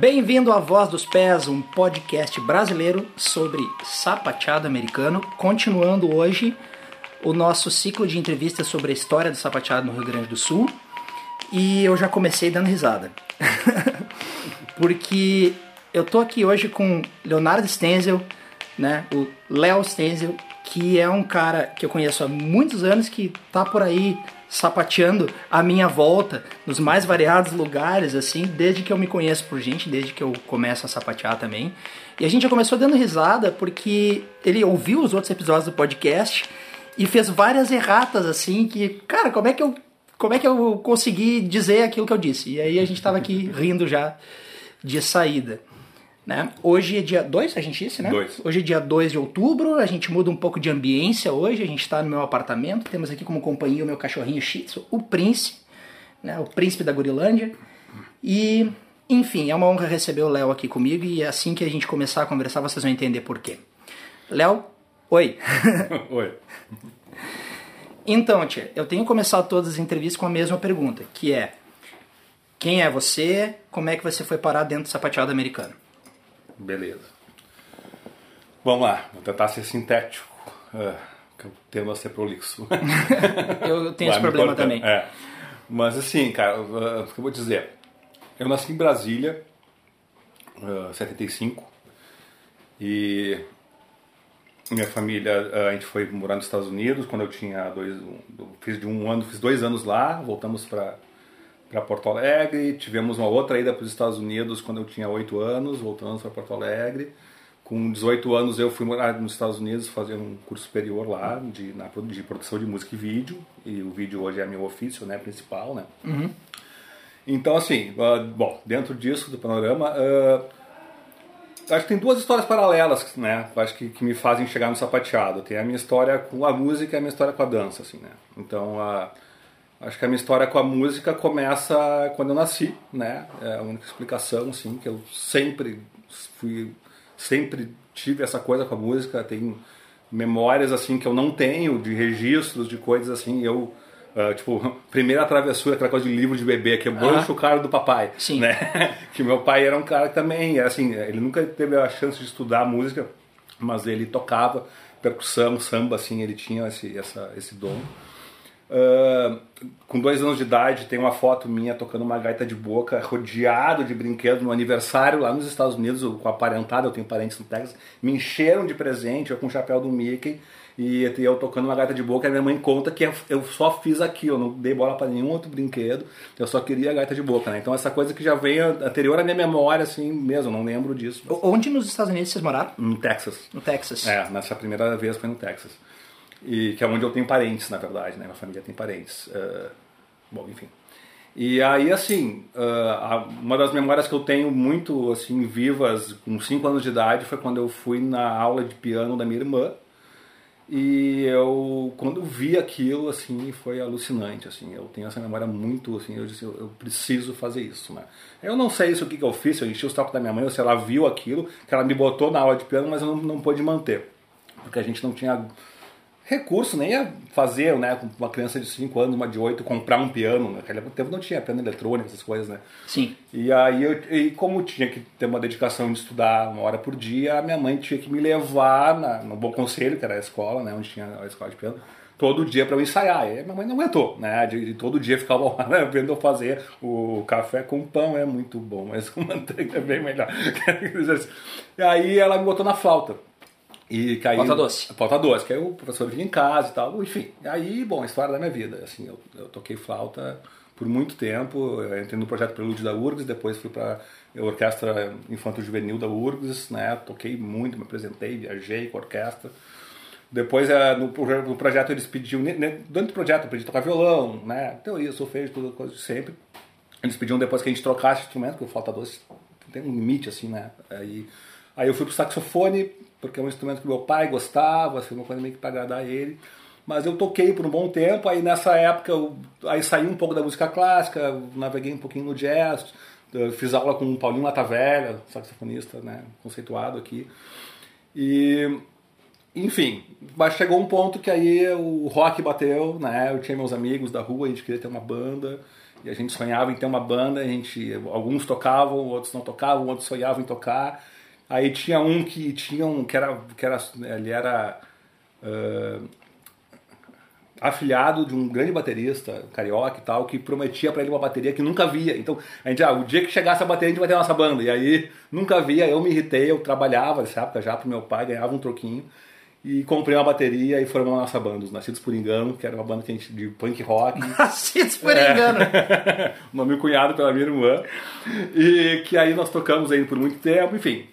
Bem-vindo à Voz dos Pés, um podcast brasileiro sobre sapateado americano. Continuando hoje o nosso ciclo de entrevistas sobre a história do sapateado no Rio Grande do Sul. E eu já comecei dando risada. Porque eu tô aqui hoje com Leonardo Stenzel, né? O Léo Stenzel, que é um cara que eu conheço há muitos anos, que tá por aí sapateando a minha volta nos mais variados lugares, assim, desde que eu me conheço por gente, desde que eu começo a sapatear também. E a gente já começou dando risada porque ele ouviu os outros episódios do podcast e fez várias erratas, assim, que, cara, como é que eu, como é que eu consegui dizer aquilo que eu disse? E aí a gente tava aqui rindo já de saída. Né? Hoje é dia 2, a gente disse, né? Dois. Hoje é dia 2 de outubro, a gente muda um pouco de ambiência hoje, a gente está no meu apartamento, temos aqui como companhia o meu cachorrinho Shih Tzu, o Príncipe, né? o Príncipe da Gurilândia. E, enfim, é uma honra receber o Léo aqui comigo e assim que a gente começar a conversar vocês vão entender por quê. Léo, oi! Oi. Então, tia, eu tenho começado todas as entrevistas com a mesma pergunta, que é quem é você, como é que você foi parar dentro do sapateado americano? Beleza. Vamos lá, vou tentar ser sintético. Uh, que eu tendo a ser prolixo. Eu tenho esse Vai me problema também. É. Mas assim, cara, uh, o que eu vou dizer? Eu nasci em Brasília, uh, 75, e minha família, uh, a gente foi morar nos Estados Unidos quando eu tinha dois, um, fiz de um ano, fiz dois anos lá, voltamos para para Porto Alegre, tivemos uma outra ida para os Estados Unidos quando eu tinha oito anos, voltamos para Porto Alegre. Com 18 anos eu fui morar nos Estados Unidos fazer um curso superior lá de, na, de produção de música e vídeo. E o vídeo hoje é meu ofício né, principal, né? Então assim, ah, bom, dentro disso, do panorama, ah, acho que tem duas histórias paralelas, né? Acho que, que me fazem chegar no sapateado. Tem a minha história com a música e a minha história com a dança, assim, né? Então, a, acho que a minha história com a música começa quando eu nasci, né? É a única explicação, assim, que eu sempre fui, sempre tive essa coisa com a música. Tem memórias, assim, que eu não tenho de registros, de coisas assim, eu... ah, tipo, primeira travessura, aquela coisa de livro de bebê, quebrou Ah. o chocalho do papai. Sim. Né? que meu pai era um cara que também, assim, ele nunca teve a chance de estudar música, mas ele tocava percussão, samba, assim, ele tinha esse, essa, esse dom. Ah, com dois anos de idade, tem uma foto minha tocando uma gaita de boca, rodeado de brinquedos no aniversário lá nos Estados Unidos, com a parentada, eu tenho parentes no Texas, me encheram de presente, eu com o chapéu do Mickey, e eu tocando uma gaita de boca, a minha mãe conta que eu só fiz aquilo, não dei bola para nenhum outro brinquedo, eu só queria a gaita de boca, né? Então essa coisa que já vem anterior à minha memória, assim mesmo, não lembro disso. O- Onde nos Estados Unidos vocês moraram? No Texas. No Texas. É, nessa primeira vez foi no Texas. E que é onde eu tenho parentes, na verdade, né? Minha família tem parentes. eh, bom, enfim. E aí, assim, a- uma das memórias que eu tenho muito, assim, vivas, com 5 anos de idade, foi quando eu fui na aula de piano da minha irmã. E eu, quando vi aquilo, assim, foi alucinante, assim. Eu tenho essa memória muito, assim, eu disse, eu, eu preciso fazer isso, né? Eu não sei isso o que, que eu fiz, se eu enchi os tacos da minha mãe, ou se ela viu aquilo, que ela me botou na aula de piano, mas eu não, não pude manter. Porque a gente não tinha recurso nem a fazer, né, com uma criança de 5 anos, uma de 8, comprar um piano. Naquele tempo não tinha piano eletrônico, essas coisas, né? Sim. E aí, eu, e como tinha que ter uma dedicação de estudar uma hora por dia, a minha mãe tinha que me levar na, no Bom Conselho, que era a escola, né, onde tinha a escola de piano, todo dia para eu ensaiar. E minha mãe não aguentou, né, de, de todo dia ficar uma hora vendo eu fazer o café com pão, é muito bom, mas com manteiga é bem melhor. e aí ela me botou na flauta. E caiu, Flauta doce. Flauta doce, que aí o professor vinha em casa e tal, enfim. Aí, bom, a história da minha vida. Assim, eu, eu toquei flauta por muito tempo, eu entrei no projeto Prelúdio da URGS, depois fui para a Orquestra Infanto Juvenil da URGS, né? Toquei muito, me apresentei, viajei com a orquestra. Depois, eh, no, proje- no projeto, eles pediam, dentro do projeto, eu pedi tocar violão, né? Teoria, solfejo, tudo coisa de sempre. Eles pediam depois que a gente trocasse instrumento, porque o flauta doce tem um limite, assim, né? Aí, aí eu fui pro saxofone, porque é um instrumento que meu pai gostava, assim, uma coisa meio que pra agradar ele. Mas eu toquei por um bom tempo, aí nessa época eu aí saí um pouco da música clássica, naveguei um pouquinho no jazz, fiz aula com o Paulinho Latavelha, saxofonista, né, conceituado aqui. E enfim, mas chegou um ponto que aí o rock bateu, né? Eu tinha meus amigos da rua, a gente queria ter uma banda. E a gente sonhava em ter uma banda, a gente, alguns tocavam, outros não tocavam, outros sonhavam em tocar. Aí tinha um que tinha um que era que era ele era uh, afilhado de um grande baterista carioca e tal que prometia para ele uma bateria que nunca via. Então a gente, ah, o dia que chegasse a bateria a gente vai ter a nossa banda. E aí nunca via, eu me irritei, eu trabalhava nessa época já pro meu pai, ganhava um troquinho e comprei uma bateria e formamos a nossa banda, os Nascidos por Engano, que era uma banda que a gente, de punk rock. Nascidos por Engano! É, nome cunhado pela minha irmã. E que aí nós tocamos aí por muito tempo, enfim.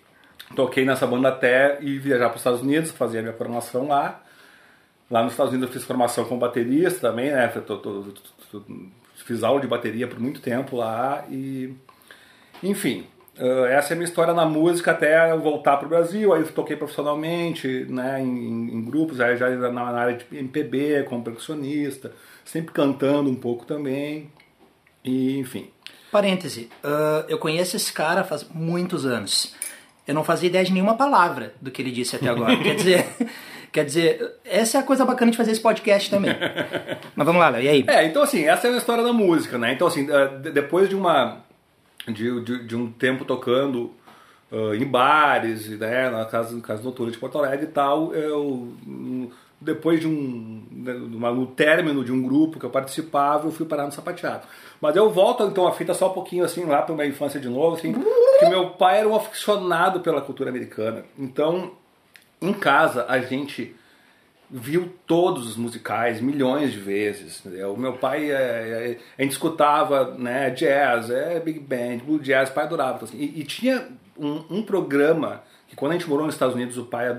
Toquei nessa banda até ir viajar para os Estados Unidos, fazer a minha formação lá. Lá nos Estados Unidos eu fiz formação como baterista também, né? Tô, tô, tô, fiz aula de bateria por muito tempo lá e... Enfim, essa é a minha história na música até eu voltar para o Brasil. Aí eu toquei profissionalmente, né, em, em grupos, aí já na, área de MPB, como percussionista, sempre cantando um pouco também. E, enfim. Parêntese, uh, eu conheço esse cara faz muitos anos. Eu não fazia ideia de nenhuma palavra do que ele disse até agora. quer dizer, quer dizer, essa é a coisa bacana de fazer esse podcast também. Mas vamos lá, Léo, e aí? É, então assim, essa é a história da música, né? Então assim, depois de uma de, de, de um tempo tocando uh, em bares, né, na casa, casa noturna de Porto Alegre e tal, eu depois de um né, no término de um grupo que eu participava, eu fui parar no sapateado. Mas eu volto então a fita só um pouquinho assim lá para minha infância de novo, assim, que meu pai era um aficionado pela cultura americana. Então, em casa a gente viu todos os musicais milhões de vezes. Entendeu? O meu pai, é, é, a gente escutava né, jazz, é, big band, blue jazz, o pai adorava. Então, assim, e, e, tinha um, um, programa que quando a gente morou nos Estados Unidos, o pai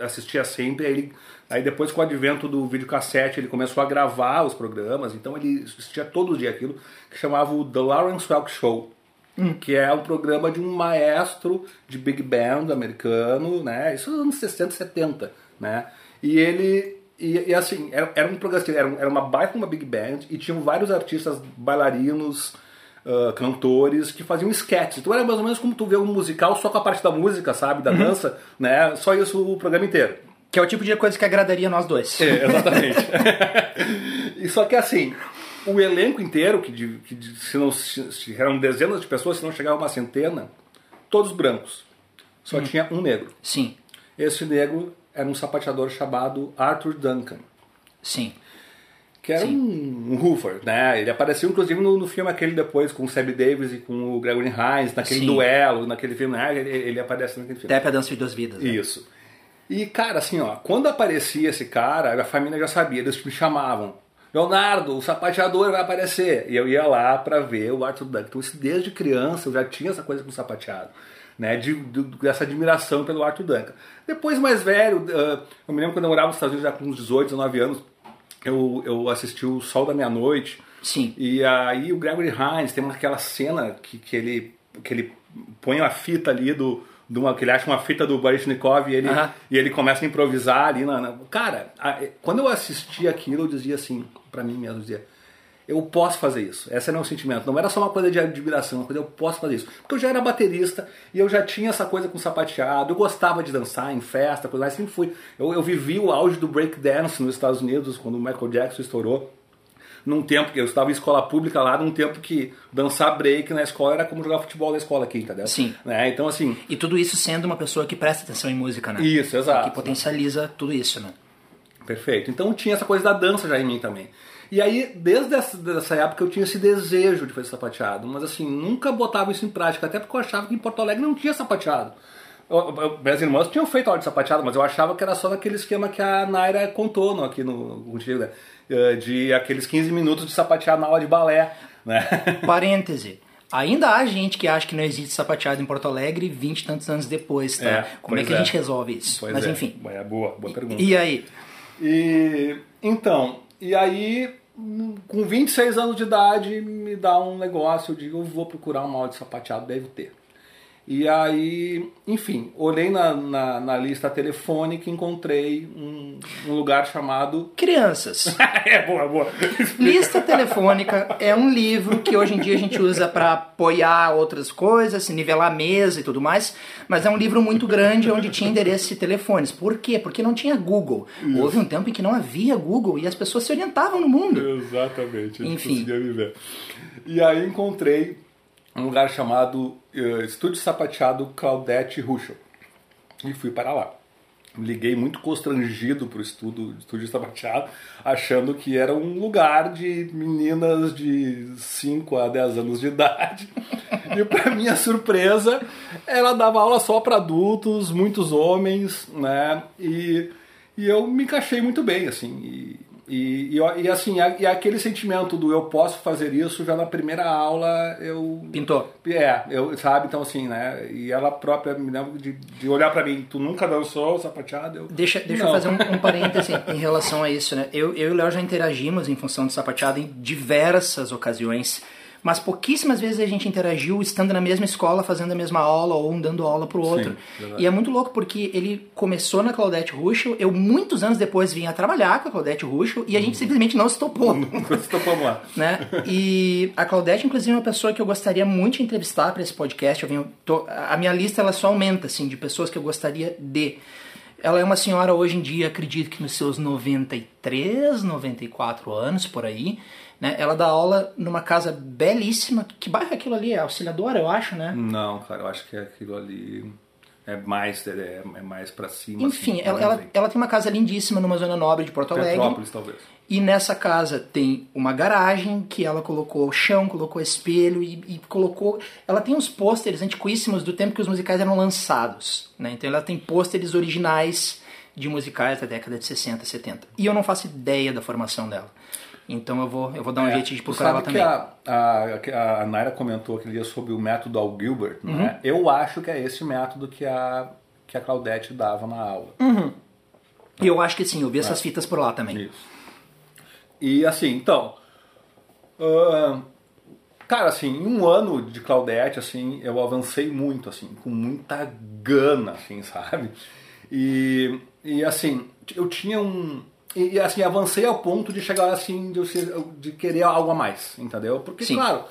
assistia sempre, aí, ele, aí depois com o advento do videocassete ele começou a gravar os programas, então ele assistia todo dia aquilo, que chamava o The Lawrence Welk Show. Hum. que é um programa de um maestro de big band americano, né? Isso nos anos 60, 70, né? E ele. E, e assim, era, era um programa, era, era uma baita uma big band e tinham vários artistas bailarinos, uh, cantores que faziam sketches. Então era mais ou menos como tu vê um musical só com a parte da música, sabe? Da uhum. dança, né? Só isso o programa inteiro. Que é o tipo de coisa que agradaria nós dois. É, exatamente. e só que assim, o elenco inteiro, que, de, que de, se não se, eram dezenas de pessoas, se não chegava uma centena, todos brancos. Só hum. tinha um negro. Sim. Esse negro era um sapateador chamado Arthur Duncan. Sim. Que era um, um Hoover, né? Ele apareceu inclusive no, no, filme aquele depois com o Sammy Davis e com o Gregory Hines, naquele Sim. duelo, naquele filme, né? Ele, ele aparece naquele filme. Tepe a Dança de Duas Vidas. Né? Isso. E, cara, assim, ó, quando aparecia esse cara, a família já sabia, eles me chamavam. Leonardo, o sapateador vai aparecer. E eu ia lá para ver o Arthur Duncan. Então, isso desde criança eu já tinha essa coisa com o sapateado né, de, de, dessa admiração pelo Arthur Duncan. Depois, mais velho, uh, eu me lembro quando eu morava nos Estados Unidos, já com uns 18, 19 anos, eu, eu assisti o Sol da Meia-Noite. Sim. E aí o Gregory Hines tem aquela cena que, que, ele, que ele põe a fita ali do, de uma, que ele acha uma fita do Baryshnikov e ele, e ele começa a improvisar ali. Na, na... Cara, a, quando eu assisti aquilo, eu dizia assim, para mim mesmo, eu dizia, eu posso fazer isso. Esse é meu sentimento. Não era só uma coisa de admiração, uma coisa eu posso fazer isso. Porque eu já era baterista e eu já tinha essa coisa com sapateado, eu gostava de dançar em festa, coisa assim, sempre fui. Eu, eu vivi o auge do breakdance nos Estados Unidos, quando o Michael Jackson estourou. Num tempo que eu estava em escola pública lá, num tempo que dançar break na escola era como jogar futebol na escola aqui, entendeu? Sim. Né? Então, assim. E tudo isso sendo uma pessoa que presta atenção em música, né? Isso, exato. Que potencializa tudo isso, né? Perfeito. Então tinha essa coisa da dança já em mim também. E aí, desde essa, dessa época, eu tinha esse desejo de fazer sapateado, mas assim, nunca botava isso em prática, até porque eu achava que em Porto Alegre não tinha sapateado. Eu, eu, minhas irmãs tinham feito aula de sapateado, mas eu achava que era só naquele esquema que a Naira contou no, aqui no contigo, né? Eh, de aqueles 15 minutos de sapateado na aula de balé. Né? Parêntese. Ainda há gente que acha que não existe sapateado em Porto Alegre 20 e tantos anos depois, tá? É, Como é que é. a gente resolve isso? Pois Mas é. enfim. É boa, boa pergunta. E, e aí? E então, e aí com 26 anos de idade, me dá um negócio, eu digo, eu vou procurar uma aula de sapateado, deve ter. E aí, enfim, olhei na, na, na lista telefônica e encontrei um, um lugar chamado. Crianças. é, boa, boa. Lista telefônica é um livro que hoje em dia a gente usa para apoiar outras coisas, nivelar a mesa e tudo mais, mas é um livro muito grande onde tinha endereços de telefones. Por quê? Porque não tinha Google. Isso. Houve um tempo em que não havia Google e as pessoas se orientavam no mundo. Exatamente, Enfim. viver. E aí encontrei um lugar chamado Estúdio Sapateado Claudete Ruschel. E fui para lá. Liguei muito constrangido para o estúdio, estúdio Sapateado, achando que era um lugar de meninas de 5 a 10 anos de idade. e para minha surpresa, ela dava aula só para adultos, muitos homens, né? E, e eu me encaixei muito bem, assim. E, e, e, e, assim, e aquele sentimento do eu posso fazer isso, já na primeira aula eu. Pintou. É, eu, sabe? Então, assim, né? E ela própria me lembra de, de olhar para mim, tu nunca dançou sapateado? Eu, deixa deixa eu fazer um, um parêntese em relação a isso, né? Eu, eu e o Léo já interagimos em função do sapateado em diversas ocasiões mas pouquíssimas vezes a gente interagiu estando na mesma escola, fazendo a mesma aula ou um dando aula pro outro. Sim, e é muito louco porque ele começou na Claudete Ruschel, eu muitos anos depois vim a trabalhar com a Claudete Ruschel e a gente uhum. simplesmente não se topou. Não se topou lá. né? E a Claudete, inclusive, é uma pessoa que eu gostaria muito de entrevistar para esse podcast. Eu venho, tô, a minha lista ela só aumenta, assim, de pessoas que eu gostaria de. Ela é uma senhora hoje em dia, acredito que nos seus 93, 94 anos, por aí. Né? Ela dá aula numa casa belíssima. Que bairro é aquilo ali? É Auxiliadora, eu acho, né? Não, cara, eu acho que é aquilo ali. É mais, é, é mais para cima. Enfim, assim, ela, ela, ela, tem uma casa lindíssima numa zona nobre de Porto Alegre. Petrópolis, talvez. E nessa casa tem uma garagem que ela colocou chão, colocou espelho e, e colocou. Ela tem uns pôsteres antiquíssimos do tempo que os musicais eram lançados. Né? Então ela tem pôsteres originais de musicais da década de 60, 70. E eu não faço ideia da formação dela. Então eu vou, eu vou dar um é, jeito de procurar ela também. A, a, a Naira comentou aquele dia sobre o método Al Gilbert. Uhum. Né? Eu acho que é esse método que a, que a Claudete dava na aula. Uhum. E eu acho que sim, eu vi essas é. fitas por lá também. Isso. E assim, então. Uh, cara, assim, em um ano de Claudete, assim, eu avancei muito, assim, com muita gana, assim, sabe? E, e assim, eu tinha um e, assim, avancei ao ponto de chegar assim, de, de querer algo a mais, entendeu? Porque, Sim. claro,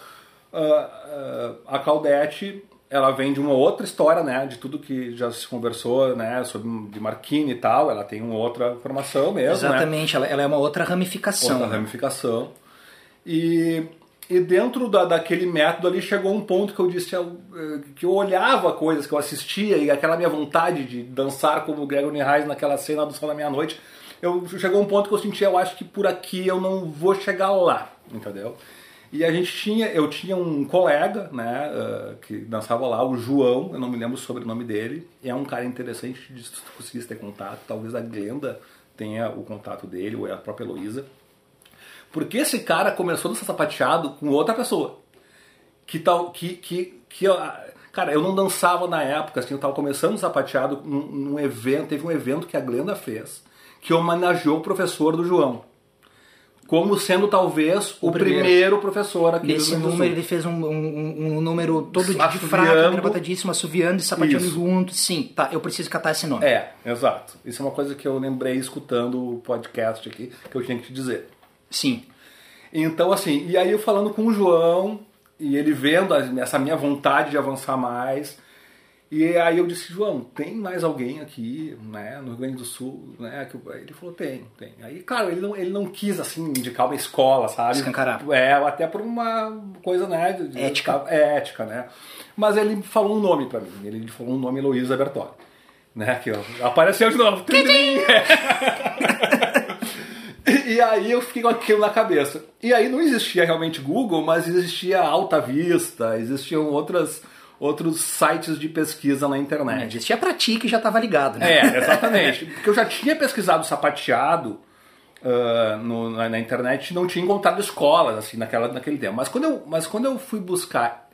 uh, uh, a Claudete, ela vem de uma outra história, né? De tudo que já se conversou, né? Sobre de Marquini e tal, ela tem uma outra formação mesmo, né? Exatamente, né? ela, ela é uma outra ramificação. Outra ramificação. E, e dentro da, daquele método ali chegou um ponto que eu disse eh, que eu olhava coisas que eu assistia e aquela minha vontade de dançar como o Gregory Reis naquela cena do Sol da Meia-Noite eu chegou um ponto que eu senti, eu acho que por aqui eu não vou chegar lá, entendeu? E a gente tinha, eu tinha um colega, né, uh, que dançava lá, o João, eu não me lembro sobre o sobrenome dele, é um cara interessante de se ter contato, talvez a Glenda tenha o contato dele, ou é a própria Heloísa. Porque esse cara começou a ser sapateado com outra pessoa. Que tal, que, que, que, cara, eu não dançava na época, assim, eu tava começando sapateado num, num evento, teve um evento que a Glenda fez, que homenageou o professor do João. Como sendo talvez o, o primeiro. primeiro. professor aqui Nesse do número ele fez um, um, um número todo de, de fraco, gravadíssimo, assoviando e sapateando junto. Sim, tá, eu preciso catar esse nome. É, exato. Isso é uma coisa que eu lembrei escutando o podcast aqui, que eu tinha que te dizer. Sim. Então, assim, e aí eu falando com o João, e ele vendo essa minha vontade de avançar mais, e aí eu disse, João, tem mais alguém aqui, né, no Rio Grande do Sul, né? Ele falou, tem, tem. Aí, claro, ele não, ele não quis, assim, indicar uma escola, sabe? Escancarar. É, até por uma coisa, né? De, ética. É, ética, né? Mas ele falou um nome pra mim, ele falou um nome Heloísa Bertoli. Né, que ó, apareceu de novo. E aí eu fiquei com aquilo na cabeça. E aí não existia realmente Google, mas existia Alta Vista, existiam outras outros sites de pesquisa na internet. Existia pra ti que já estava ligado, né? É, exatamente. Porque eu já tinha pesquisado sapateado uh, no, na, na, internet não tinha encontrado escolas assim naquela, naquele tempo. Mas quando, eu, mas quando eu fui buscar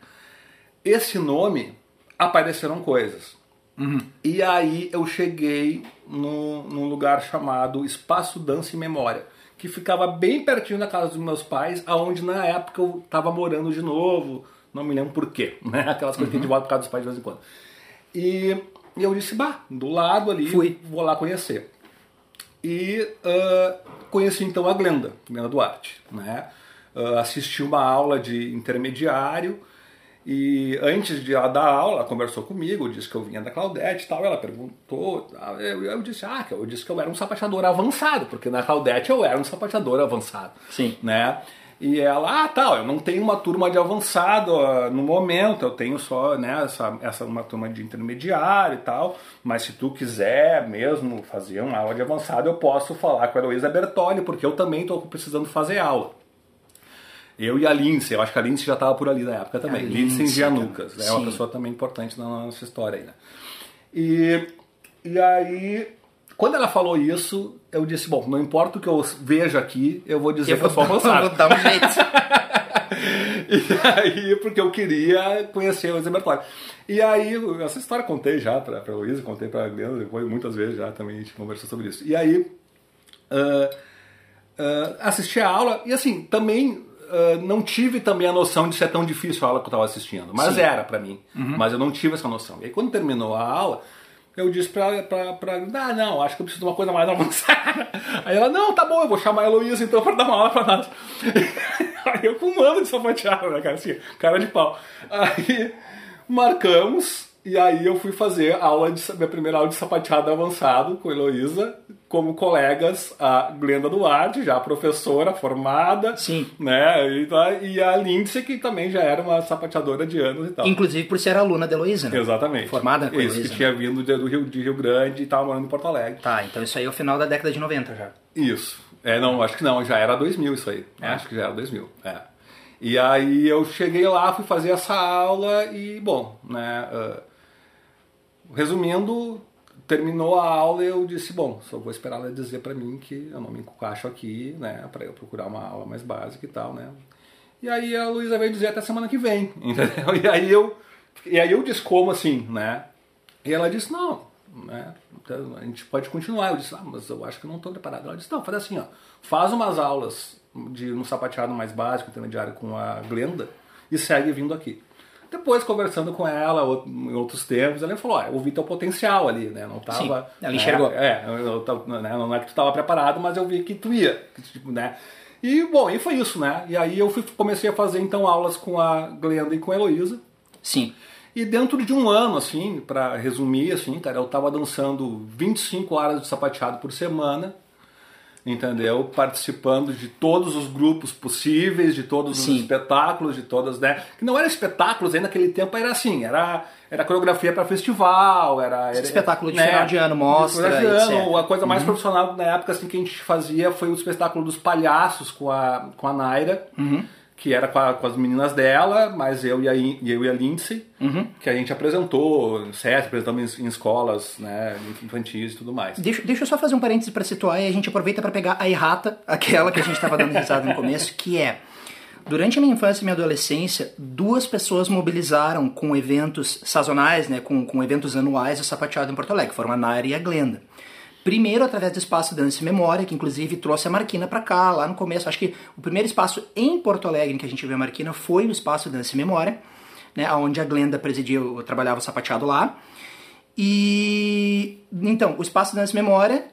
esse nome, apareceram coisas. Uhum. E aí eu cheguei no, num lugar chamado Espaço Dança e Memória, que ficava bem pertinho da casa dos meus pais, aonde na época eu estava morando de novo, não me lembro por quê, né? Aquelas coisas que a gente volta por causa dos pais de vez em quando. E, e eu disse, bah, do lado ali, Fui. vou lá conhecer. E ah, conheci então a Glenda, Glenda Duarte, né? Ah, assisti uma aula de intermediário e antes de ela dar aula, ela conversou comigo, disse que eu vinha da Claudete e tal, ela perguntou, eu, eu disse, ah, eu disse que eu era um sapateador avançado, porque na Claudete eu era um sapateador avançado, Sim. né? E ela, ah, tal, eu não tenho uma turma de avançado no momento, eu tenho só, né, essa, essa uma turma de intermediário e tal, mas se tu quiser mesmo fazer uma aula de avançado, eu posso falar com a Heloísa Bertoli, porque eu também estou precisando fazer aula. Eu e a Lindsay, eu acho que a Lindsay já estava por ali na época também. A Lindsay Lindsay, Gianucas, é uma pessoa também importante na nossa história aí, né? E, e aí, quando ela falou isso, eu disse, bom, não importa o que eu veja aqui, eu vou dizer que eu sou avançado. vou dar um jeito. E aí, porque eu queria conhecer o Bertoli. E aí, essa história eu contei já pra, pra Luísa, contei pra Glenda, depois muitas vezes já também a gente conversou sobre isso. E aí, ah, ah, assisti a aula e assim, também ah, não tive também a noção de ser tão difícil a aula que eu estava assistindo. Mas Sim. era pra mim. Mas eu não tive essa noção. E aí, quando terminou a aula, eu disse pra, pra, pra ah, não, acho que eu preciso de uma coisa mais avançada. Aí ela, não, tá bom, eu vou chamar a Heloísa então pra dar uma aula pra nós. Aí eu com um ano de sapateado, né, cara, assim, cara de pau. Aí marcamos, e aí eu fui fazer a aula de, minha primeira aula de sapateado avançado com a Heloísa, como colegas, a Glenda Duarte, já professora formada, Sim. né, e, tá- e a Lindsay, que também já era uma sapateadora de anos e tal. Inclusive por ser aluna da Heloísa, né? Exatamente. Formada com Isso, Heloísa, que tinha vindo de- do Rio, de Rio Grande e estava morando em Porto Alegre. Tá, então isso aí é o final da década de 90 já. Isso. É, não, acho que não, já era 2000 isso aí. É? Acho que já era 2000. É. E aí eu cheguei lá, fui fazer essa aula e, bom, né, ah, resumindo, terminou a aula eu disse, bom, só vou esperar ela dizer pra mim que eu não me encaixo aqui, né, pra eu procurar uma aula mais básica e tal, né. E aí a Luísa veio dizer até semana que vem, entendeu? E aí eu, e aí eu disse como assim, né, e ela disse, não, né, então, a gente pode continuar. Eu disse, ah, mas eu acho que não estou preparado. Ela disse, não, faz assim, ó, faz umas aulas de um sapateado mais básico, intermediário com a Glenda e segue vindo aqui. Depois, conversando com ela em outros tempos, ela falou, ó, eu vi teu potencial ali, né, não tava... Sim, ela né, enxergou. É, eu, eu tava- né, não é que tu estava preparado, mas eu vi que tu ia, tipo, né. E, bom, e foi isso, né, e aí eu fui- comecei a fazer, então, aulas com a Glenda e com a Heloísa, Sim. e dentro de um ano, assim, pra resumir, assim, cara, eu tava dançando 25 horas de sapateado por semana, entendeu? Participando de todos os grupos possíveis, de todos Sim. os espetáculos, de todas, né? Que não eram espetáculos, aí naquele tempo era assim, era, era coreografia para festival, era... era Espetáculo de final de ano, mostra, de final de ano, etc. A coisa mais profissional na época, assim, que a gente fazia foi o espetáculo dos palhaços com a, com a Naira, que era com, a- com as meninas dela, mas eu e a, eu e a Lindsay, que a gente apresentou sete, apresentamos em, em escolas né, infantis e tudo mais. Deixa, deixa eu só fazer um parênteses pra situar e a gente aproveita pra pegar a errata, aquela que a gente tava dando risada no começo, que é. Durante a minha infância e minha adolescência, duas pessoas mobilizaram com eventos sazonais, né, com, com eventos anuais, o sapateado em Porto Alegre. Foram a Naira e a Glenda. Primeiro, através do Espaço Dança e Memória, que inclusive trouxe a Marquina pra cá, lá no começo. Acho que o primeiro espaço em Porto Alegre que a gente viu a Marquina foi o Espaço Dança e Memória, né, onde a Glenda presidia, eu trabalhava o sapateado lá. E então, o Espaço Dança e Memória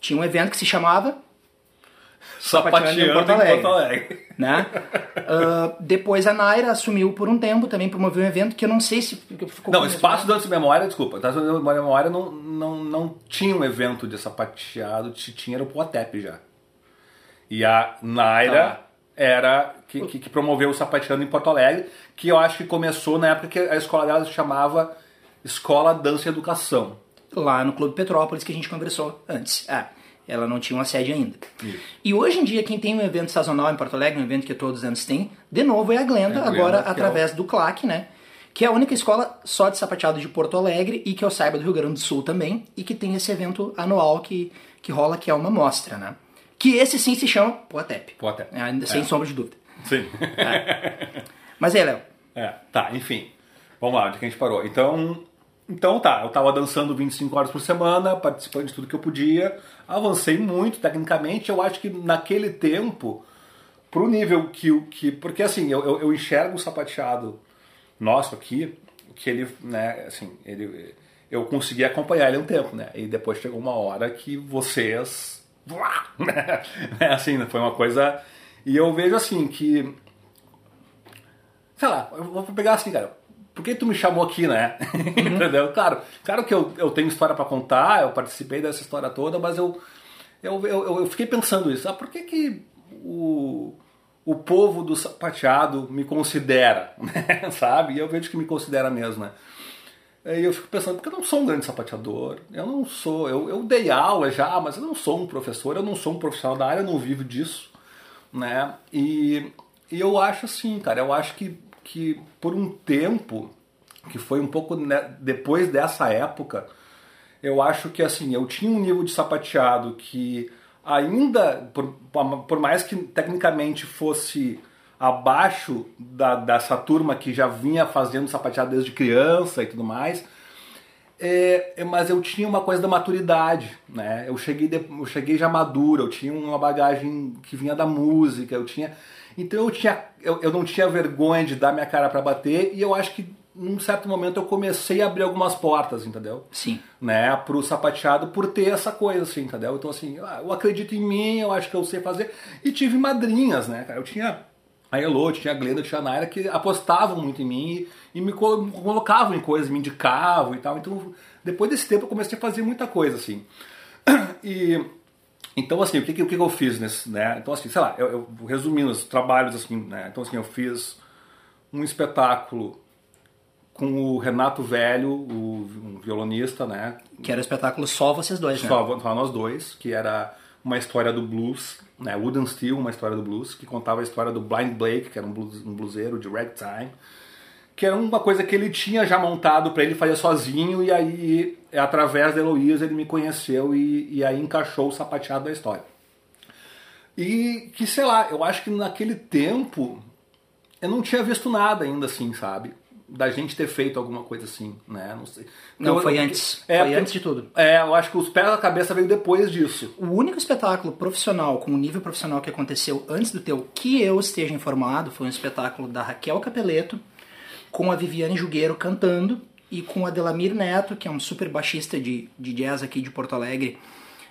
tinha um evento que se chamava Sapateando em Porto Alegre. né? Ah, depois a Naira assumiu por um tempo, também promoveu um evento que eu não sei se ficou Não, Espaço Dança e Memória, desculpa, Espaço Dança e Memória não, não, não tinha um evento de sapateado, tinha era o Poatep já. E a Naira Tá. era que, que, que promoveu o sapateando em Porto Alegre, que eu acho que começou na época que a escola dela se chamava Escola Dança e Educação. lá no Clube Petrópolis que a gente conversou antes. É, ela não tinha uma sede ainda. E hoje em dia quem tem um evento sazonal em Porto Alegre, um evento que todos os anos tem, de novo é a Glenda, É a Glenda, agora é através do CLAC, né? Que é a única escola só de sapateado de Porto Alegre e que eu saiba do Rio Grande do Sul também, e que tem esse evento anual que, que rola, que é uma mostra, né? Que esse sim se chama Poatep. Poatep. É, sem É. sombra de dúvida. Sim. Mas aí, Léo, É, tá, enfim. Vamos lá, onde que a gente parou? Então, então tá, eu tava dançando 25 horas por semana, participando de tudo que eu podia, avancei muito tecnicamente, eu acho que naquele tempo, pro nível que... que porque assim, eu, eu, eu enxergo o sapateado nosso aqui, que ele, né, assim, ele, eu consegui acompanhar ele um tempo, né? E depois chegou uma hora que vocês, né? assim, foi uma coisa. E eu vejo assim que, sei lá, eu vou pegar assim, cara. Por que tu me chamou aqui, né? Uhum. Entendeu? Claro, claro que eu, eu tenho história para contar, eu participei dessa história toda, mas eu, eu, eu, eu fiquei pensando isso. Ah, por que, que o, o povo do sapateado me considera, né? sabe? E eu vejo que me considera mesmo, né? E eu fico pensando, porque eu não sou um grande sapateador, eu não sou, eu, eu dei aula já, mas eu não sou um professor, eu não sou um profissional da área, eu não vivo disso, né? E, e eu acho assim, cara, eu acho que, que por um tempo, que foi um pouco né, depois dessa época, eu acho que assim, eu tinha um nível de sapateado que ainda, por, por mais que tecnicamente fosse abaixo da, dessa turma que já vinha fazendo sapateado desde criança e tudo mais, é, é, mas eu tinha uma coisa da maturidade, né? Eu cheguei, de, eu cheguei já madura, eu tinha uma bagagem que vinha da música, eu tinha, então eu tinha, eu, eu não tinha vergonha de dar minha cara para bater e eu acho que num certo momento eu comecei a abrir algumas portas, entendeu? Sim. Né, pro sapateado por ter essa coisa, assim, entendeu? Então, assim, eu acredito em mim, eu acho que eu sei fazer. E tive madrinhas, né, cara? Eu tinha a Elo, tinha a Glenda, tinha a Naira, que apostavam muito em mim e, e me colocavam em coisas, me indicavam e tal. Então, depois desse tempo, eu comecei a fazer muita coisa, assim. E. Então, assim, o que, o que eu fiz nesse, né? Então, assim, sei lá, eu, eu resumindo os trabalhos, assim, né? Então, assim, eu fiz um espetáculo com o Renato Velho, o um violonista, né? Que era o espetáculo só vocês dois, né? Só, só nós dois, que era uma história do blues, né? Wooden Steel, uma história do blues, que contava a história do Blind Blake, que era um, blues, um bluseiro de ragtime, que era uma coisa que ele tinha já montado para ele fazer sozinho, e aí, através da Heloísa, ele me conheceu e, e aí encaixou o sapateado da história. E que, sei lá, eu acho que naquele tempo eu não tinha visto nada ainda assim, sabe? da gente ter feito alguma coisa assim, né? Não sei. Não, então, foi antes. É, foi antes de tudo. É, eu acho que os pés da cabeça veio depois disso. O único espetáculo profissional, com o nível profissional que aconteceu antes do teu, que eu esteja informado, foi um espetáculo da Raquel Capeleto, com a Viviane Jugueiro cantando, e com a Delamir Neto, que é um super baixista de, de jazz aqui de Porto Alegre,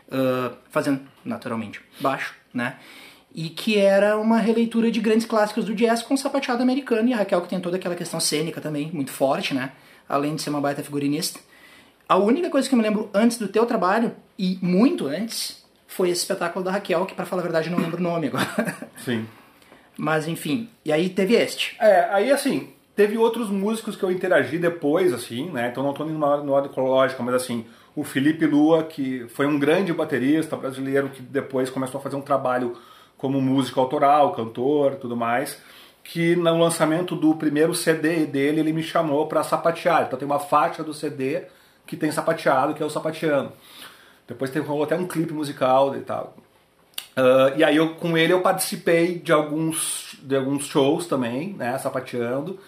uh, fazendo, naturalmente, baixo, né? e que era uma releitura de grandes clássicos do jazz com sapateado americano, e a Raquel que tem toda aquela questão cênica também, muito forte, né? Além de ser uma baita figurinista. A única coisa que eu me lembro antes do teu trabalho, e muito antes, foi esse espetáculo da Raquel, que para falar a verdade não lembro o nome agora. Sim. Mas enfim, e aí teve este. É, aí assim, teve outros músicos que eu interagi depois, assim, né? Então não tô indo numa ordem cronológica, mas assim, o Felipe Lua, que foi um grande baterista brasileiro que depois começou a fazer um trabalho como músico autoral, cantor, tudo mais, que no lançamento do primeiro CD dele ele me chamou para sapatear. Então tem uma faixa do CD que tem sapateado, que é o sapateando. Depois tem até um clipe musical e tal. Uh, e aí eu, com ele eu participei de alguns, de alguns shows também, né, sapateando.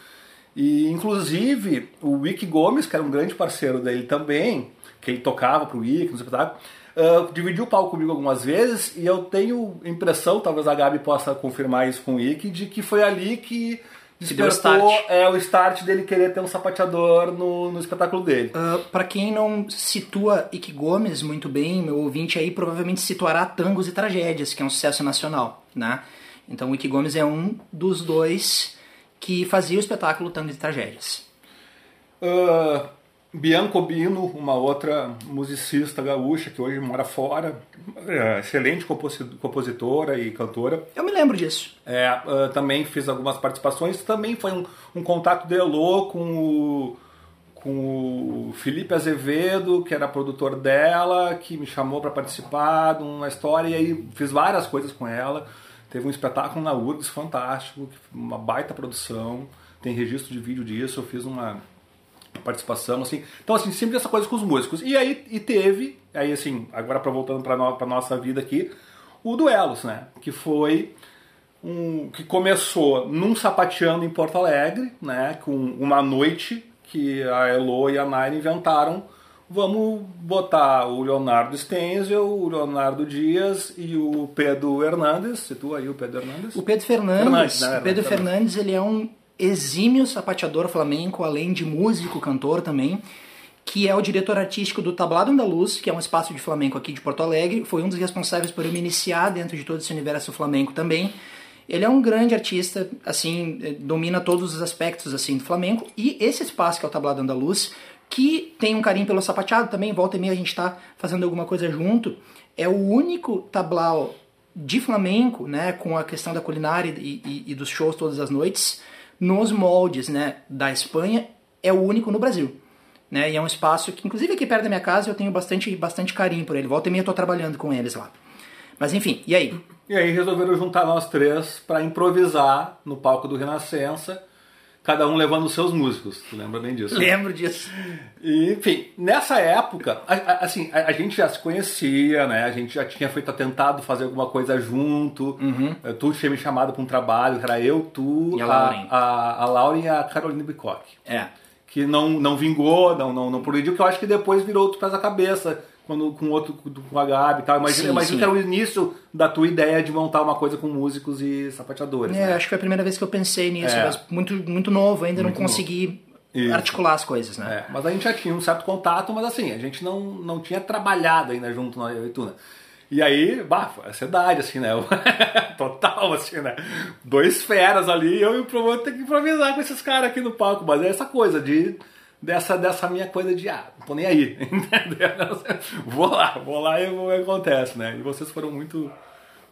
E inclusive o Wick Gomes, que era um grande parceiro dele também, que ele tocava pro Wick, no espetáculo, Uh, dividiu o palco comigo algumas vezes e eu tenho impressão, talvez a Gabi possa confirmar isso com o Ike, de que foi ali que despertou o é, o start dele querer ter um sapateador no, no espetáculo dele. Uh, para quem não situa Ike Gomes muito bem, meu ouvinte aí provavelmente situará Tangos e Tragédias, que é um sucesso nacional, né? Então o Ike Gomes é um dos dois que fazia o espetáculo Tangos e Tragédias. Uh, Bianco Bino, uma outra musicista gaúcha que hoje mora fora, é, excelente compositora e cantora. Eu me lembro disso. É, uh, também fiz algumas participações. Também foi um, um contato de Elô com o, com o Felipe Azevedo, que era produtor dela, que me chamou para participar de uma história e aí fiz várias coisas com ela. Teve um espetáculo na URGS fantástico, uma baita produção. Tem registro de vídeo disso. Eu fiz uma participação, assim. Então, assim, sempre essa coisa com os músicos. E aí e teve, aí assim, agora para voltando para no, nossa vida aqui, o Duelos, né? Que foi um que começou num sapateando em Porto Alegre, né? Com uma noite que a Elo e a Naira inventaram. Vamos botar o Leonardo Stenzel, o Leonardo Dias e o Pedro Hernandes. Situa aí o Pedro Hernandes. O Pedro Fernandes, Fernandes né? o Pedro Fernandes, ele é um exímio sapateador flamenco, além de músico, cantor também, que é o diretor artístico do Tablado Andaluz, que é um espaço de flamenco aqui de Porto Alegre. Foi um dos responsáveis por eu me iniciar dentro de todo esse universo flamenco também. Ele é um grande artista, assim, eh, domina todos os aspectos assim do flamenco. E esse espaço que é o Tablado Andaluz, que tem um carinho pelo sapateado também, volta e meia a gente está fazendo alguma coisa junto, é o único tablao de flamenco, né, com a questão da culinária e, e, e dos shows todas as noites, nos moldes né, da Espanha, é o único no Brasil. Né? E é um espaço que, inclusive aqui perto da minha casa, eu tenho bastante, bastante carinho por ele. Volta e meia eu tô trabalhando com eles lá. Mas enfim, e aí? E aí resolveram juntar nós três para improvisar no palco do Renascença, cada um levando os seus músicos. Tu lembra bem disso? Lembro disso. E, enfim, nessa época, a, a, assim, a, a, gente já se conhecia, né? A gente já tinha feito tentado fazer alguma coisa junto. Uhum. Tu tinha me chamado para um trabalho, era eu, tu, e a Lauren. A, a, Lauren e a Carolina Bicock. É. Que não, não vingou, não, não, não progrediu, que eu acho que depois virou outro pés a cabeça quando, com outro com a Gabi e tal. Imagina, imagina que era o início da tua ideia de montar uma coisa com músicos e sapateadores. É, né? acho que foi a primeira vez que eu pensei nisso, é. mas muito, muito novo, ainda muito não consegui novo. articular as coisas, né? É, mas a gente já tinha um certo contato, mas assim, a gente não, não tinha trabalhado ainda junto na Ituna. E aí, bah, foi a cidade, assim, né? Total, assim, né? Dois feras ali, eu e o promotor tem que improvisar com esses caras aqui no palco. Mas é essa coisa de dessa, dessa minha coisa de, ah, não tô nem aí, entendeu? Vou lá, vou lá e que acontece, né? E vocês foram muito,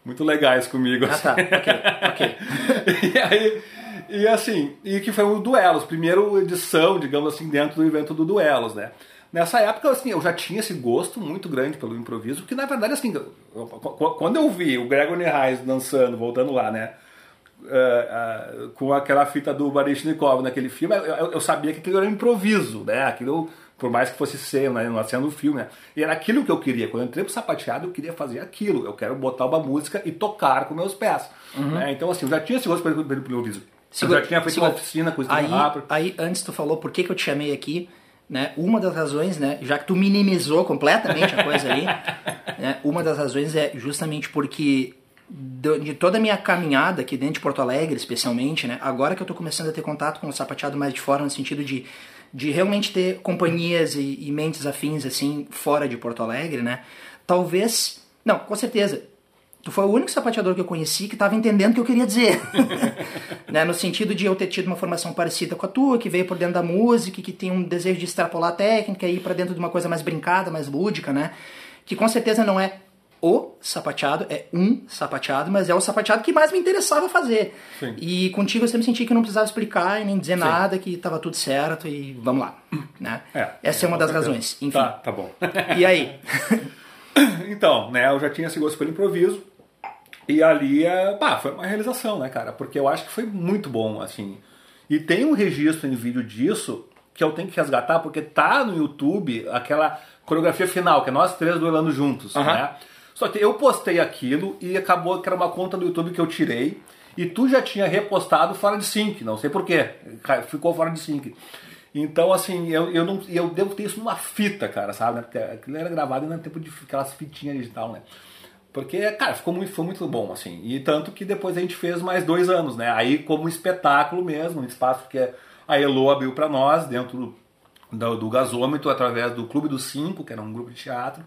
muito legais comigo. Ah, tá, ok, ok. e aí, e assim, e que foi o Duelos, primeira edição, digamos assim, dentro do evento do Duelos, né? Nessa época, assim, eu já tinha esse gosto muito grande pelo improviso, que na verdade, assim, quando eu vi o Gregory Reis dançando, voltando lá, né? Uh, uh, com aquela fita do Baryshnikov naquele filme, eu, eu, sabia que aquilo era um improviso, né? Aquilo, por mais que fosse cena, né? não sendo filme, né? E era aquilo que eu queria. Quando eu entrei pro sapateado, eu queria fazer aquilo. Eu quero botar uma música e tocar com meus pés. Uhum. Né? Então, assim, eu já tinha esse gosto pelo, pelo improviso. eu já tinha feito uma oficina com aí, aí, antes tu falou por que, que eu te chamei aqui, né? Uma das razões, né? Já que tu minimizou completamente a coisa ali, né? Uma das razões é justamente porque de toda a minha caminhada aqui dentro de Porto Alegre, especialmente, né? Agora que eu estou começando a ter contato com o sapateado mais de fora, no sentido de, de realmente ter companhias e, e mentes afins, assim, fora de Porto Alegre, né? Talvez... Não, com certeza. Tu foi o único sapateador que eu conheci que estava entendendo o que eu queria dizer. né? No sentido de eu ter tido uma formação parecida com a tua, que veio por dentro da música, que tem um desejo de extrapolar a técnica e ir para dentro de uma coisa mais brincada, mais lúdica, né? Que com certeza não é o sapateado, é um sapateado, mas é o sapateado que mais me interessava fazer. Sim. E contigo eu sempre senti que não precisava explicar e nem dizer Sim. nada, que estava tudo certo e vamos lá. Né? É, Essa é, é uma das razões. Enfim. Tá, tá bom. E aí? então, né, eu já tinha esse gosto pelo improviso. E ali, é, pá, foi uma realização, né, cara? Porque eu acho que foi muito bom, assim. E tem um registro em vídeo disso que eu tenho que resgatar, porque tá no YouTube aquela coreografia final, que é nós três duelando juntos, né? Só que eu postei aquilo e acabou que era uma conta do YouTube que eu tirei e tu já tinha repostado fora de sync, não sei porquê, ficou fora de sync. Então, assim, eu, eu, não, eu devo ter isso numa fita, cara, sabe? Aquilo era gravado no tempo de aquelas fitinhas digital, né? Porque, cara, ficou muito, foi muito bom, assim. E tanto que depois a gente fez mais dois anos, né? Aí como espetáculo mesmo, um espaço que a Elo abriu para nós, dentro do, do gasômetro, através do Clube dos Cinco, que era um grupo de teatro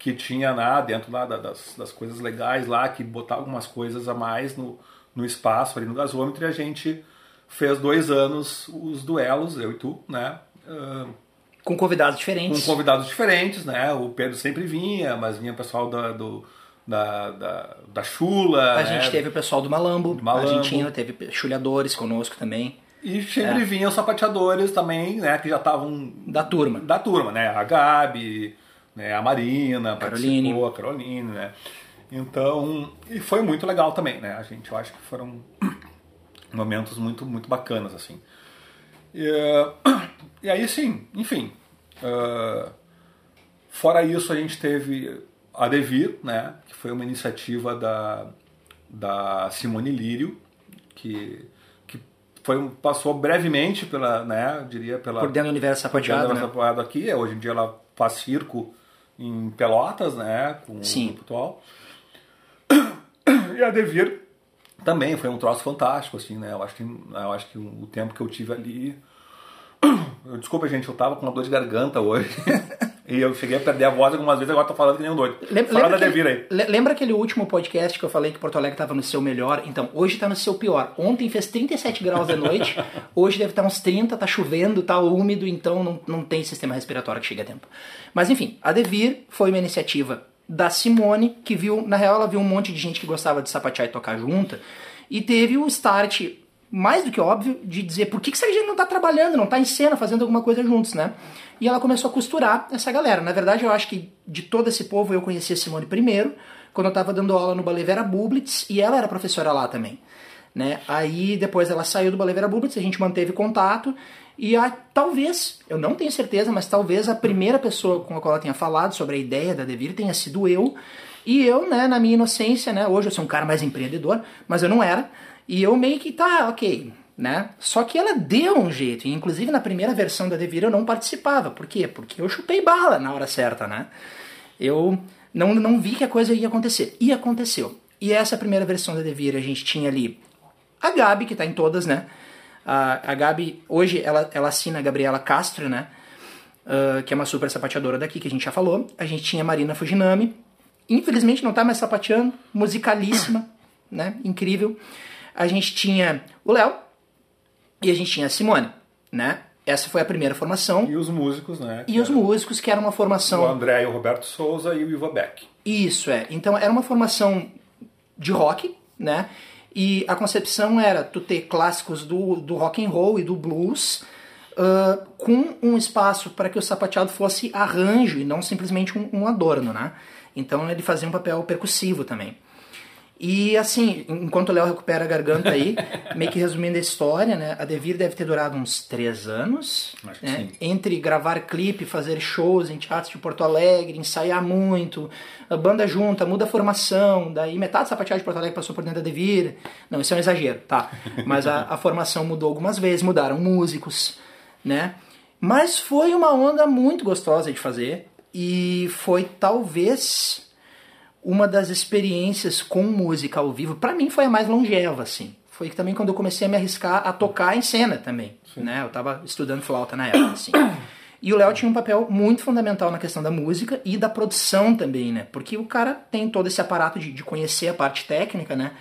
que tinha lá dentro lá das, das coisas legais lá, que botava algumas coisas a mais no, no espaço ali no gasômetro e a gente fez dois anos os duelos, eu e tu, né? Uh, com convidados diferentes. Com convidados diferentes, né? O Pedro sempre vinha, mas vinha o pessoal da, do, da, da, da Chula. A né? gente teve o pessoal do Malambo, do Malambo. argentino, teve chulhadores conosco também. E sempre é. vinham sapateadores também, né? Que já estavam. Da turma. Da turma, né? A Gabi, né? A Marina Caroline. participou, a Caroline, né? Então, e foi muito legal também, né? A gente, eu acho que foram momentos muito, muito bacanas, assim. E, e aí, sim, enfim. Uh, fora isso, a gente teve a Devir, né? Que foi uma iniciativa da, da Simone Lírio, que, que foi, passou brevemente pela, né? diria, pela... Por dentro do universo sapateado, né? aqui. Hoje em dia ela faz circo em Pelotas, né, com Sim. o grupo atual. E a Devir também foi um troço fantástico, assim, né? Eu acho que, eu acho que o tempo que eu tive ali. Desculpa, gente, eu tava com uma dor de garganta hoje. e eu cheguei a perder a voz algumas vezes, agora tô falando que nem um doido. Lembra, Fala da aquele, Devir aí. lembra aquele último podcast que eu falei que Porto Alegre tava no seu melhor? Então, hoje tá no seu pior. Ontem fez 37 graus da noite, hoje deve estar uns 30, tá chovendo, tá úmido, então não, não tem sistema respiratório que chegue a tempo. Mas enfim, a Devir foi uma iniciativa da Simone, que viu, na real, ela viu um monte de gente que gostava de sapatear e tocar junta, e teve o start mais do que óbvio, de dizer por que, que essa gente não tá trabalhando, não tá em cena, fazendo alguma coisa juntos, né? E ela começou a costurar essa galera. Na verdade, eu acho que de todo esse povo eu conheci a Simone primeiro, quando eu tava dando aula no Ballet Vera Bublitz, e ela era professora lá também. Né? Aí depois ela saiu do Ballet Vera Bublitz, a gente manteve contato, e a, talvez, eu não tenho certeza, mas talvez a primeira pessoa com a qual ela tenha falado sobre a ideia da Devir tenha sido eu, e eu, né, na minha inocência, né, hoje eu sou um cara mais empreendedor, mas eu não era, e eu meio que tá, ok, né? Só que ela deu um jeito, e inclusive na primeira versão da Devir eu não participava. Por quê? Porque eu chupei bala na hora certa, né? Eu não, não vi que a coisa ia acontecer. E aconteceu. E essa primeira versão da Devir a gente tinha ali a Gabi, que tá em todas, né? A, a Gabi, hoje ela, ela assina a Gabriela Castro, né? Uh, que é uma super sapateadora daqui, que a gente já falou. A gente tinha a Marina Fujinami. Infelizmente não tá mais sapateando, musicalíssima, né? Incrível a gente tinha o Léo e a gente tinha a Simone, né? Essa foi a primeira formação. E os músicos, né? E os músicos, que era uma formação. O André e o Roberto Souza e o Ivo Beck. Isso, é. Então era uma formação de rock, né? E a concepção era tu ter clássicos do, do rock and roll e do blues uh, com um espaço para que o sapateado fosse arranjo e não simplesmente um, um adorno, né? Então ele fazia um papel percussivo também. E assim, enquanto o Léo recupera a garganta aí, meio que resumindo a história, né? A Devir deve ter durado uns três anos. Né? Entre gravar clipe, fazer shows em teatros de Porto Alegre, ensaiar muito, a banda junta, muda a formação, daí metade da sapateada de Porto Alegre passou por dentro da Devir. Não, isso é um exagero, tá? Mas a, a formação mudou algumas vezes, mudaram músicos, né? Mas foi uma onda muito gostosa de fazer e foi talvez uma das experiências com música ao vivo, para mim foi a mais longeva, assim. Foi também quando eu comecei a me arriscar a tocar em cena também, Sim. né? Eu tava estudando flauta na época, assim. E o Léo tinha um papel muito fundamental na questão da música e da produção também, né? Porque o cara tem todo esse aparato de, de conhecer a parte técnica, né?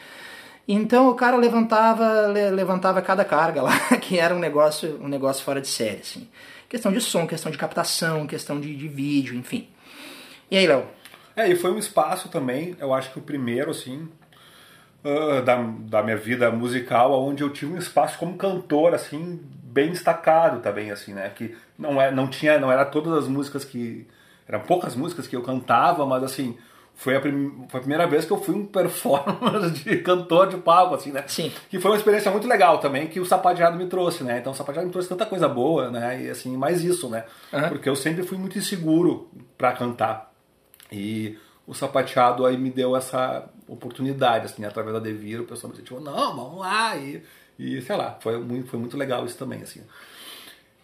Então o cara levantava, le, levantava cada carga lá, que era um negócio, um negócio fora de série, assim. Questão de som, questão de captação, questão de, de vídeo, enfim. E aí, Léo, é, e foi um espaço também, eu acho que o primeiro, assim, uh, da, da minha vida musical, onde eu tive um espaço como cantor, assim, bem destacado também, assim, né? Que não, é, não tinha, não era todas as músicas que... Eram poucas músicas que eu cantava, mas assim, foi a, prim, foi a primeira vez que eu fui um performance de cantor de palco, assim, né? Sim. Que foi uma experiência muito legal também, que o sapateado me trouxe, né? Então o sapateado me trouxe tanta coisa boa, né? E assim, mais isso, né? Uhum. Porque eu sempre fui muito inseguro para cantar. E o sapateado aí me deu essa oportunidade, assim, através da Devir, o pessoal me disse, tipo, não, vamos lá, e, e sei lá, foi muito, foi muito legal isso também, assim.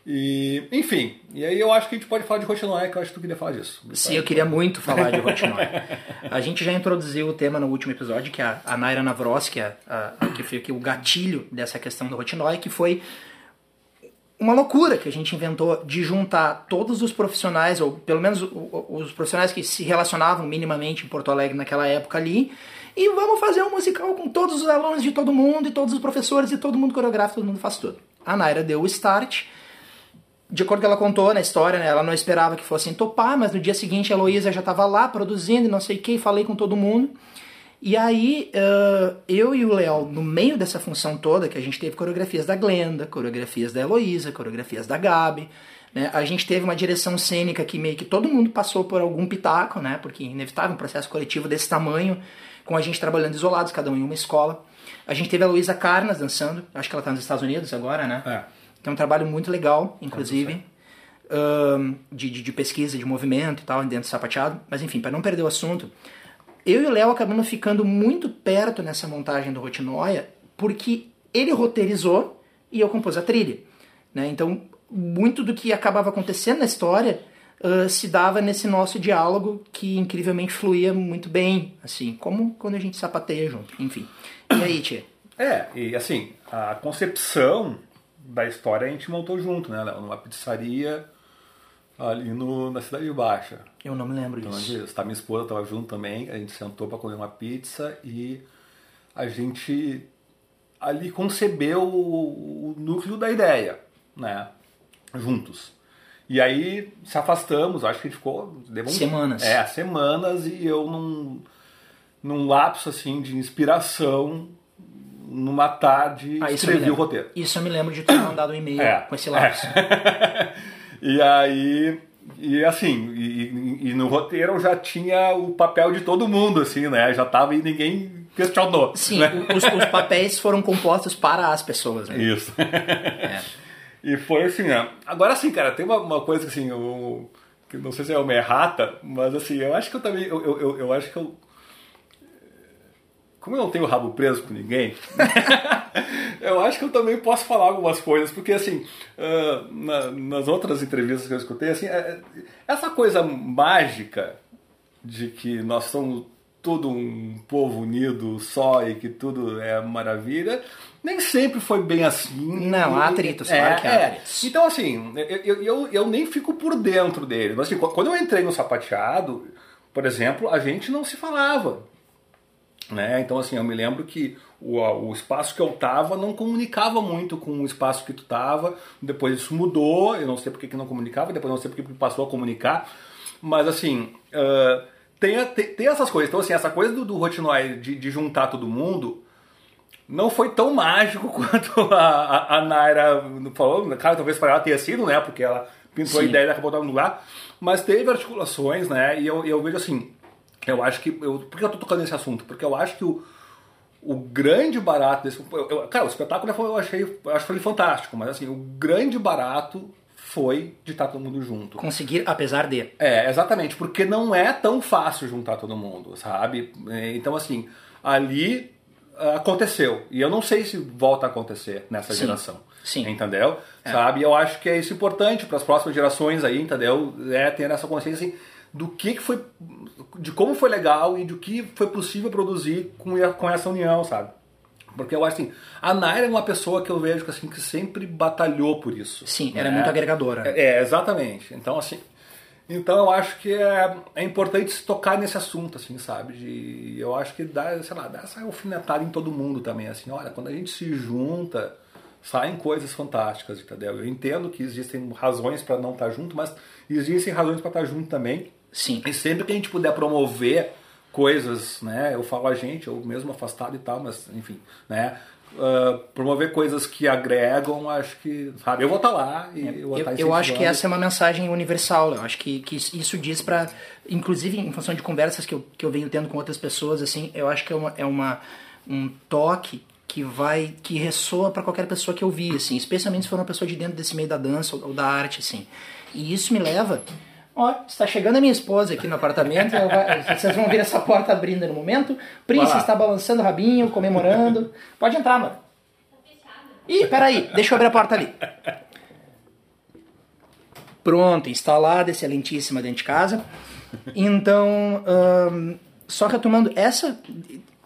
E, enfim, e aí eu acho que a gente pode falar de Rotinoy, que eu acho que tu queria falar disso. Sim, eu queria muito falar de Rotinoy. a gente já introduziu o tema no último episódio, que é a, a Naira Navroski, a, a, a, que foi aqui o gatilho dessa questão do Rotinoy, que foi uma loucura que a gente inventou de juntar todos os profissionais, ou pelo menos os profissionais que se relacionavam minimamente em Porto Alegre naquela época ali, e vamos fazer um musical com todos os alunos de todo mundo, e todos os professores, e todo mundo coreografa, todo mundo faz tudo. A Naira deu o start, de acordo com ela contou na história, né, ela não esperava que fossem topar, mas no dia seguinte a Heloísa já estava lá produzindo, e não sei o que, falei com todo mundo. E aí, uh, eu e o Léo, no meio dessa função toda, que a gente teve coreografias da Glenda, coreografias da Heloísa, coreografias da Gabi, né? A gente teve uma direção cênica que meio que todo mundo passou por algum pitaco, né? Porque é inevitável um processo coletivo desse tamanho, com a gente trabalhando isolados, cada um em uma escola. A gente teve a Luísa Carnas dançando, acho que ela está nos Estados Unidos agora, né? É. Então, um trabalho muito legal, inclusive, um, de, de, de pesquisa, de movimento e tal, dentro do sapateado. Mas enfim, para não perder o assunto, eu e o Léo acabamos ficando muito perto nessa montagem do Rotinoia, porque ele roteirizou e eu compus a trilha. Né? Então, muito do que acabava acontecendo na história uh, se dava nesse nosso diálogo que incrivelmente fluía muito bem, assim, como quando a gente sapateia junto. Enfim. E aí, Tia? É, e assim, a concepção da história a gente montou junto, né? Numa pizzaria ali no, na Cidade Baixa. Eu não me lembro Então, disso. Tá, minha esposa estava junto também, a gente sentou para comer uma pizza e a gente ali concebeu o, o núcleo da ideia, né? Juntos. E aí se afastamos, acho que a gente ficou. levou um- Semanas. É, semanas e eu num, num lapso assim de inspiração, numa tarde, Ah, escrevi o roteiro. Isso eu me lembro de ter mandado um e-mail É. com esse lapso. E aí, e assim, e, e- no roteiro eu já tinha o papel de todo mundo, assim, né? Já tava e ninguém questionou. Sim, né? os, os papéis foram compostos para as pessoas. Né? Isso. É. E foi assim, né? Agora assim, cara, tem uma, uma coisa que assim, eu, que não sei se é uma errata, mas assim, eu acho que eu também, eu, eu, eu, eu acho que eu, como eu não tenho o rabo preso com ninguém, eu acho que eu também posso falar algumas coisas, porque assim, ah, na- nas outras entrevistas que eu escutei, assim, é- essa coisa mágica de que nós somos todo um povo unido só e que tudo é maravilha, nem sempre foi bem assim. Não, há atritos, é, claro que há é. atritos. Então, assim, eu, eu, eu, eu nem fico por dentro dele. Mas, assim, quando eu entrei no sapateado, por exemplo, a gente não se falava. Né? Então, assim, eu me lembro que o, o espaço que eu tava não comunicava muito com o espaço que tu tava. Depois isso mudou, eu não sei porque que não comunicava, depois não sei porque que passou a comunicar. Mas, assim, ah, tem, a- tem, tem essas coisas. Então, assim, essa coisa do, do Rotinoy de, de juntar todo mundo não foi tão mágico quanto a, a, a Naira falou. Claro, talvez para ela tenha sido, né? Porque ela pintou a Sim. ideia e acabou no lugar. Mas teve articulações, né? E eu, eu vejo assim, eu acho que. Eu, por que eu tô tocando nesse assunto? Porque eu acho que o, o grande barato desse. Eu, eu- cara, o espetáculo eu achei, eu acho que foi fantástico, mas assim, o grande barato foi de estar todo mundo junto. Conseguir, apesar de. É, exatamente, porque não é tão fácil juntar todo mundo, sabe? É, Então, assim, ali ah, aconteceu. E eu não sei se volta a acontecer nessa Sim, geração. sim. Entendeu? Sabe? Eu acho que é isso importante para as próximas gerações aí, entendeu? É ter essa consciência assim, do que, que foi. de como foi legal e do que foi possível produzir com, com essa união, sabe? Porque eu acho assim, a Naira é uma pessoa que eu vejo que, assim, que sempre batalhou por isso. Sim, era né? muito agregadora. É, exatamente. Então, assim. Então eu acho que é, é importante se tocar nesse assunto, assim, sabe? De, eu acho que dá, sei lá, dá essa alfinetada em todo mundo também, assim, olha, quando a gente se junta, saem coisas fantásticas, entendeu? Eu entendo que existem razões para não estar junto, mas existem razões para estar junto também. Sim. E sempre que a gente puder promover coisas, né? Eu falo a gente, eu mesmo afastado e tal, mas enfim, né? ah, promover coisas que agregam, acho que, sabe, eu vou estar lá e eu vou Eu, estar eu acho que essa é uma mensagem universal. Eu acho que, que isso diz para, inclusive em função de conversas que eu, que eu venho tendo com outras pessoas, assim, eu acho que é uma, é uma um toque que vai que ressoa para qualquer pessoa que ouvir, assim, especialmente se for uma pessoa de dentro desse meio da dança ou, ou da arte, assim. E isso me leva Ó, está chegando a minha esposa aqui no apartamento. vai- vocês vão ver essa porta abrindo no momento. Prince está balançando o rabinho, comemorando. Pode entrar, mano. Ih, peraí, deixa eu abrir a porta ali. Pronto, instalada, excelentíssima dentro de casa. Então, ahn, só retomando, essa.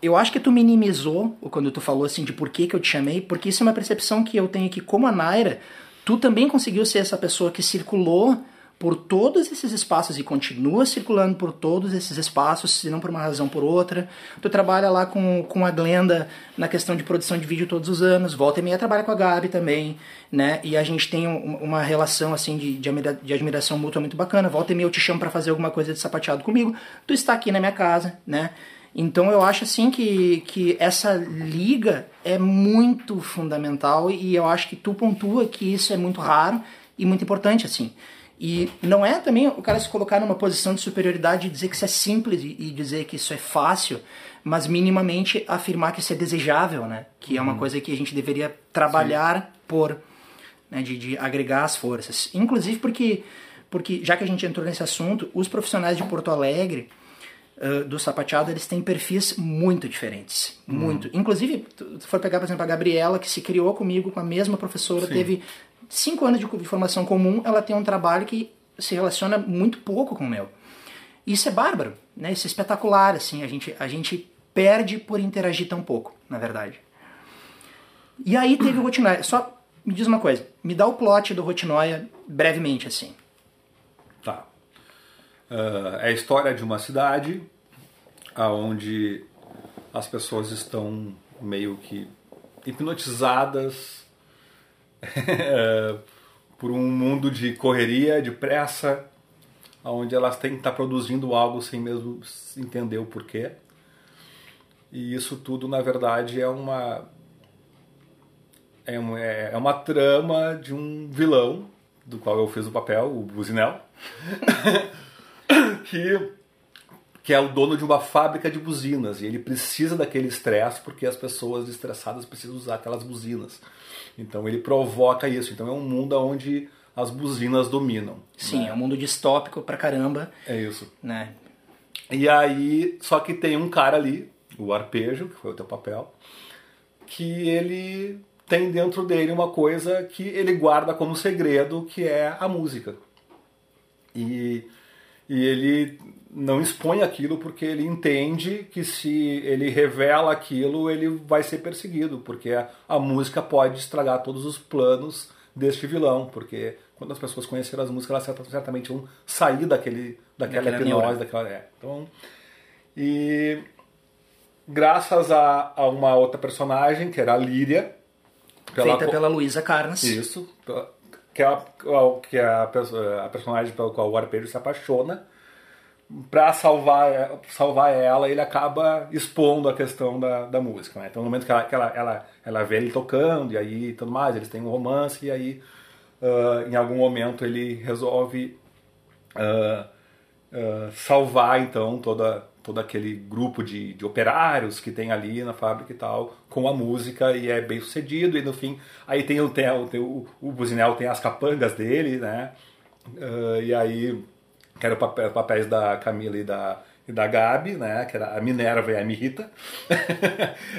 Eu acho que tu minimizou quando tu falou assim de por que, que eu te chamei, porque isso é uma percepção que eu tenho que, como a Naira, tu também conseguiu ser essa pessoa que circulou por todos esses espaços e continua circulando por todos esses espaços, se não por uma razão por outra. Tu trabalha lá com, com a Glenda na questão de produção de vídeo todos os anos, volta e meia trabalha com a Gabi também, né? E a gente tem um- uma relação assim de, de, admira- de admiração mútua muito bacana. Volta e meia eu te chamo para fazer alguma coisa de sapateado comigo, tu está aqui na minha casa, né? Então eu acho assim que, que essa liga é muito fundamental e eu acho que tu pontua que isso é muito raro e muito importante assim. E não é também o cara se colocar numa posição de superioridade e dizer que isso é simples e dizer que isso é fácil, mas minimamente afirmar que isso é desejável, né? Que é uma coisa que a gente deveria trabalhar por, né? De, de agregar as forças. Inclusive porque, porque, já que a gente entrou nesse assunto, os profissionais de Porto Alegre uh, do sapateado, eles têm perfis muito diferentes. Muito. Inclusive, tu for pegar, por exemplo, a Gabriela, que se criou comigo com a mesma professora, teve cinco anos de formação comum, ela tem um trabalho que se relaciona muito pouco com o meu. Isso é bárbaro, né? Isso é espetacular, assim, a gente, a gente perde por interagir tão pouco, na verdade. E aí teve o Rotinoia. Só me diz uma coisa, me dá o plot do Rotinoia brevemente, assim. Tá. Uh, é a história de uma cidade onde as pessoas estão meio que hipnotizadas por um mundo de correria, de pressa, onde elas têm que estar produzindo algo sem mesmo entender o porquê. E isso tudo, na verdade, é uma é uma, é uma trama de um vilão, do qual eu fiz o papel, o Buzinel, que, que é o dono de uma fábrica de buzinas. E ele precisa daquele estresse porque as pessoas estressadas precisam usar aquelas buzinas. Então ele provoca isso. Então é um mundo onde as buzinas dominam. Sim, né? é um mundo distópico pra caramba. É isso. Né? E aí, só que tem um cara ali, o Arpejo, que foi o teu papel, que ele tem dentro dele uma coisa que ele guarda como segredo, que é a música. E, e ele não expõe aquilo porque ele entende que se ele revela aquilo, ele vai ser perseguido, porque a, a música pode estragar todos os planos deste vilão, porque quando as pessoas conheceram as músicas, elas certamente vão sair daquele, daquela, daquela hipnose, daquela. É. Então, e graças a, a uma outra personagem, que era a Líria, pela Feita pela Luísa Carnes. Isso. Que é, a, que é a, a personagem pelo qual o Arpejo se apaixona. Para salvar, salvar ela, ele acaba expondo a questão da, da música. Né? Então, no momento que, ela, que ela, ela, ela vê ele tocando, e aí tudo mais, eles têm um romance, e aí uh, em algum momento ele resolve uh, uh, salvar então toda, todo aquele grupo de, de operários que tem ali na fábrica e tal, com a música, e é bem sucedido, e no fim, aí tem o, tem, tem o, o Buzinel tem as capangas dele, né, uh, e aí, que eram papéis, papéis da Camila e da, e da Gabi, né, que era a Minerva e a Mirita.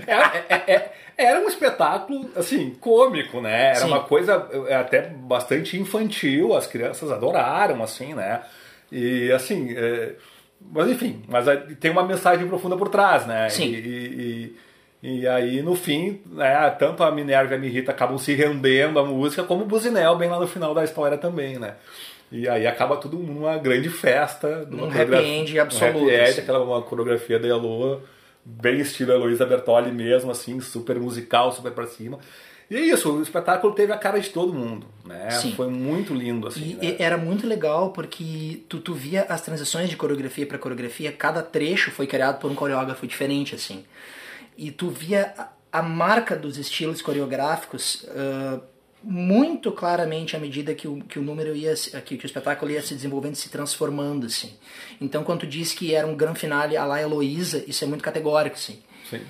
era, é, é, é, era um espetáculo, assim, cômico, né, era Sim. uma coisa é, até bastante infantil, as crianças adoraram, assim, né, e assim... É, mas enfim, mas tem uma mensagem profunda por trás, né? Sim. E, e, e, aí, no fim, né, tanto a Minerva e a Mirita acabam se rendendo à música, como o Buzinel, bem lá no final da história também, né? E aí acaba tudo numa grande festa. Um happy end absoluto. Um happy end, assim. aquela uma coreografia da Elo, bem estilo Heloísa Bertoli mesmo, assim, super musical, super pra cima. E é isso, o espetáculo teve a cara de todo mundo, né? Sim. Foi muito lindo, assim. E né? era muito legal porque tu, tu via as transições de coreografia para coreografia, cada trecho foi criado por um coreógrafo diferente, assim. E tu via a, a marca dos estilos coreográficos uh, muito claramente à medida que o, que o número ia, que, que o espetáculo ia se desenvolvendo, se transformando, assim. Então, quando tu diz que era um grande finale a la Heloísa, isso é muito categórico, assim. Sim.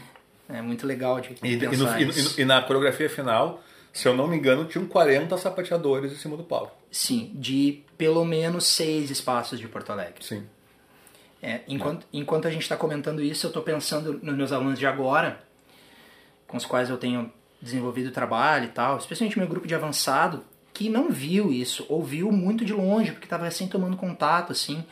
É muito legal de e, pensar e, no, e, e, na coreografia final, se eu não me engano, tinham 40 sapateadores em cima do palco. Sim, de pelo menos seis espaços de Porto Alegre. Sim. É, enquanto, é. enquanto a gente está comentando isso, eu estou pensando nos meus alunos de agora, com os quais eu tenho desenvolvido trabalho e tal, especialmente meu grupo de avançado, que não viu isso, ou viu muito de longe, porque estava recém tomando contato, assim.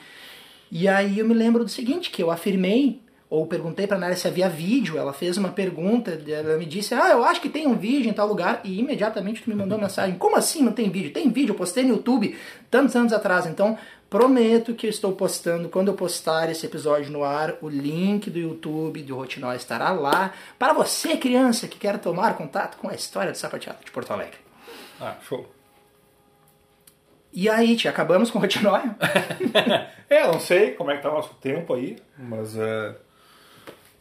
E aí eu me lembro do seguinte, que eu afirmei ou perguntei para Nélia se havia vídeo, ela fez uma pergunta, ela me disse, ah, eu acho que tem um vídeo em tal lugar, e imediatamente tu me mandou mensagem, como assim não tem vídeo? Tem vídeo, eu postei no YouTube tantos anos atrás, então prometo que eu estou postando, quando eu postar esse episódio no ar, o link do YouTube do Rotinol estará lá, para você criança que quer tomar contato com a história do sapateado de Porto Alegre. Ah, show. E aí, tia, acabamos com o Rotinóia? é, não sei como é que tá o nosso tempo aí, mas... Uh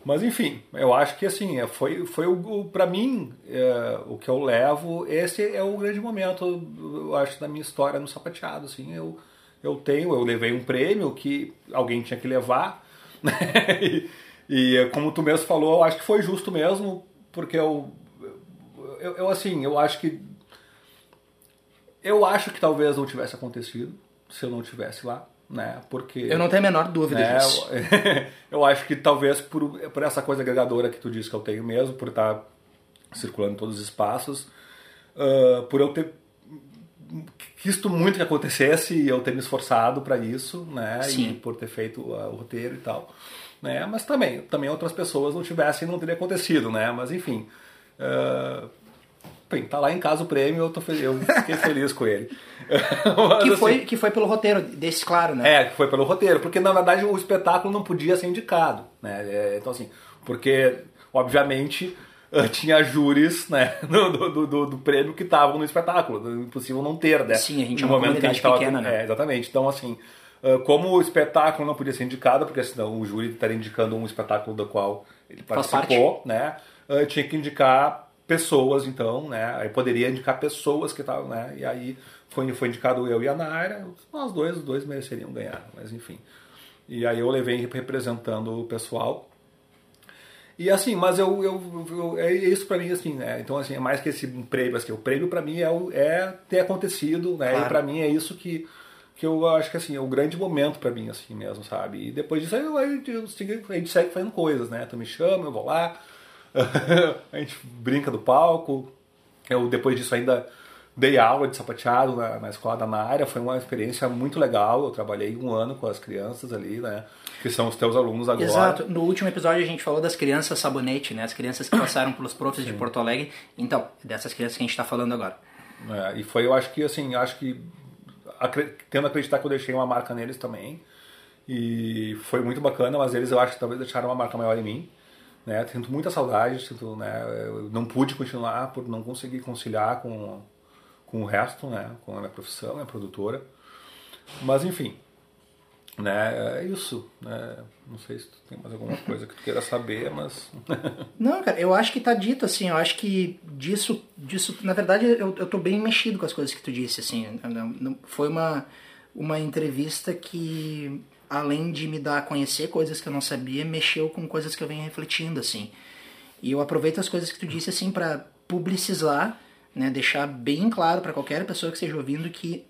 mas enfim, eu acho que assim, é, foi, foi o, para mim, é, o que eu levo, esse é o grande momento, eu acho, da minha história no sapateado. Assim, eu, eu tenho, eu levei um prêmio que alguém tinha que levar, né? e, e, como tu mesmo falou, eu acho que foi justo mesmo, porque eu, eu, eu assim, eu acho que eu acho que talvez não tivesse acontecido se eu não tivesse lá né? Porque eu não tenho a menor dúvida né, disso. Eu, acho que talvez por, por essa coisa agregadora que tu disse que eu tenho mesmo, por estar circulando em todos os espaços, uh, por eu ter quisto muito que acontecesse e eu ter me esforçado para isso, né? Sim. E por ter feito uh, o roteiro e tal, né? Mas também, também outras pessoas não tivessem, não teria acontecido, né? Mas enfim. Uh, Bem, tá lá em casa o prêmio, eu, tô feliz, eu fiquei feliz com ele. Mas, que, foi, assim, que foi pelo roteiro, desse claro, né? É, que foi pelo roteiro, porque na verdade o espetáculo não podia ser indicado, né? É, então assim, porque obviamente tinha júris né, do, do, do, do prêmio que estavam no espetáculo, impossível não ter, né? Sim, a gente no é uma momento que a gente tava, pequena, né? É, exatamente, então assim, como o espetáculo não podia ser indicado, porque senão o júri estaria indicando um espetáculo do qual ele participou, né? Tinha que indicar pessoas, então, né? Aí poderia indicar pessoas que estavam, né? E aí foi, foi indicado eu e a Naira, nós dois, os dois mereceriam ganhar, mas enfim. E aí eu levei representando o pessoal. E assim, mas eu, eu, eu é isso para mim assim, né? Então assim, é mais que esse prêmio, assim, o prêmio para mim é, é ter acontecido, né? Claro. E para mim é isso que que eu acho que assim, é o grande momento para mim assim mesmo, sabe? E depois disso aí, eu, eu, a gente segue fazendo coisas, né? Tu me chama, eu vou lá, a gente brinca do palco. Eu depois disso ainda dei aula de sapateado na, na escola da Nária, foi uma experiência muito legal. Eu trabalhei um ano com as crianças ali, né? Que são os teus alunos agora. Exato. No último episódio a gente falou das crianças sabonete, né? As crianças que passaram pelos profs de Porto Alegre. Então, dessas crianças que a gente está falando agora. É, e foi, eu acho que, assim, acho que tendo acreditar que eu deixei uma marca neles também. E foi muito bacana, mas eles eu acho que talvez deixaram uma marca maior em mim. Né? Sinto muita saudade, sinto, né? Eu não pude continuar por não conseguir conciliar com, com o resto, né? Com a minha profissão, minha produtora. Mas enfim, né? É isso, né? Não sei se tu tem mais alguma coisa que tu queira saber, mas... não, cara, eu acho que tá dito, assim, eu acho que disso, disso na verdade, eu, eu tô bem mexido com as coisas que tu disse, assim, não, foi uma, uma entrevista que além de me dar a conhecer coisas que eu não sabia, mexeu com coisas que eu venho refletindo, assim. E eu aproveito as coisas que tu disse, assim, para publicizar, né, deixar bem claro para qualquer pessoa que esteja ouvindo que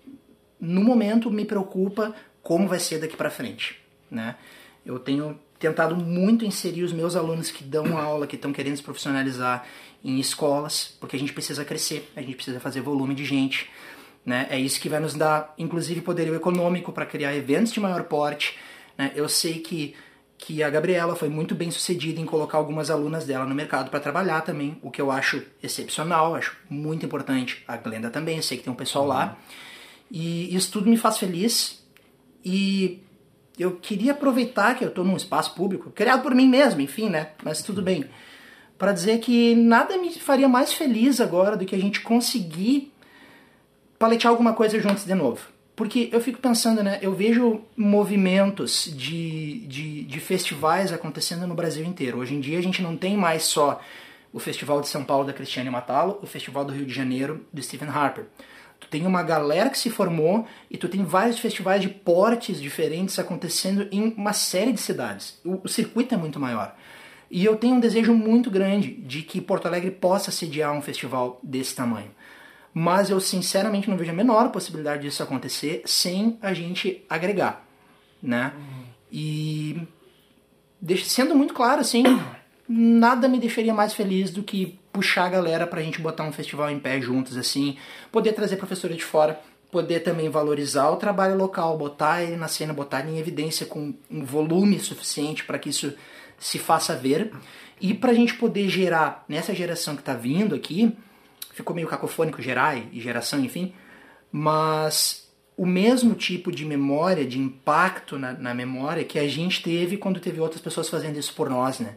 no momento me preocupa como vai ser daqui para frente, né? Eu tenho tentado muito inserir os meus alunos que dão aula, que estão querendo se profissionalizar em escolas, porque a gente precisa crescer, a gente precisa fazer volume de gente. Né? É isso que vai nos dar, inclusive, poderio econômico para criar eventos de maior porte. Né? Eu sei que, que a Gabriela foi muito bem sucedida em colocar algumas alunas dela no mercado para trabalhar também, o que eu acho excepcional, acho muito importante. A Glenda também, eu sei que tem um pessoal uhum. lá. E isso tudo me faz feliz. E eu queria aproveitar que eu estou num espaço público, criado por mim mesmo, enfim, né? Mas tudo bem. Para dizer que nada me faria mais feliz agora do que a gente conseguir paletear alguma coisa juntos de novo. Porque eu fico pensando, né? Eu vejo movimentos de, de, de festivais acontecendo no Brasil inteiro. Hoje em dia a gente não tem mais só o Festival de São Paulo da Cristiane Matalo, o Festival do Rio de Janeiro do Stephen Harper. Tu tem uma galera que se formou e tu tem vários festivais de portes diferentes acontecendo em uma série de cidades. O, o circuito é muito maior. E eu tenho um desejo muito grande de que Porto Alegre possa sediar um festival desse tamanho mas eu sinceramente não vejo a menor possibilidade disso acontecer sem a gente agregar, né? Uhum. E sendo muito claro, assim, nada me deixaria mais feliz do que puxar a galera pra gente botar um festival em pé juntos, assim, poder trazer professores de fora, poder também valorizar o trabalho local, botar ele na cena, botar ele em evidência com um volume suficiente para que isso se faça ver e para a gente poder gerar nessa geração que está vindo aqui ficou meio cacofônico gerar e geração, enfim, mas o mesmo tipo de memória, de impacto na, na, memória que a gente teve quando teve outras pessoas fazendo isso por nós, né?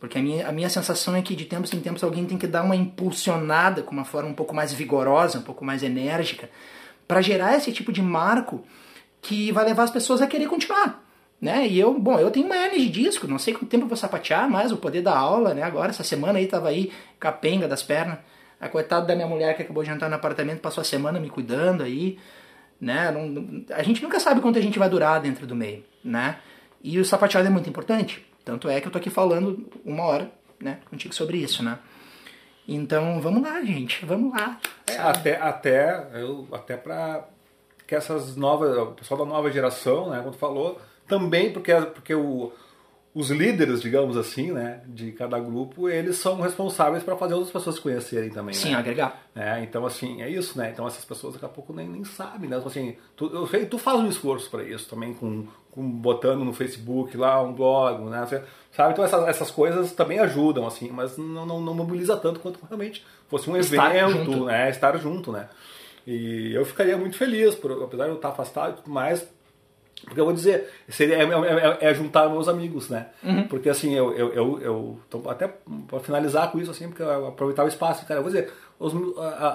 Porque a minha, a minha sensação é que de tempos em tempos alguém tem que dar uma impulsionada com uma forma um pouco mais vigorosa, um pouco mais enérgica, para gerar esse tipo de marco que vai levar as pessoas a querer continuar. Né? E eu, bom, eu tenho uma hernia de disco, não sei quanto tempo eu vou sapatear, mas o poder da aula, né? Agora, essa semana aí tava aí capenga das pernas. A coitada da minha mulher que acabou de entrar no apartamento, passou a semana me cuidando aí, né? Não, a gente nunca sabe quanto a gente vai durar dentro do meio, né? E o sapateado é muito importante. Tanto é que eu tô aqui falando uma hora, né, contigo sobre isso, né? Então, vamos lá, gente, vamos lá. É, até até eu até para que essas novas, o pessoal da nova geração, né, tu falou, também porque porque o os líderes, digamos assim, né, de cada grupo, eles são responsáveis para fazer outras pessoas se conhecerem também. Sim, né? agregar. É, então, assim, é isso, né? Então, essas pessoas daqui a pouco nem, nem sabem, né? Assim, tu, eu sei, tu faz um esforço para isso também, com, com botando no Facebook lá um blog, né? Você, sabe? Então, essas, essas coisas também ajudam, assim, mas não, não, não mobiliza tanto quanto realmente fosse um Estar evento, junto. né? Estar junto, né? E eu ficaria muito feliz, por, apesar de eu estar afastado e tudo mais, porque eu vou dizer, seria, é, é- é- é juntar meus amigos, né? Porque assim, eu, eu, eu, eu então, até para finalizar com isso, assim, porque eu aproveitar o espaço, cara, eu vou dizer, os-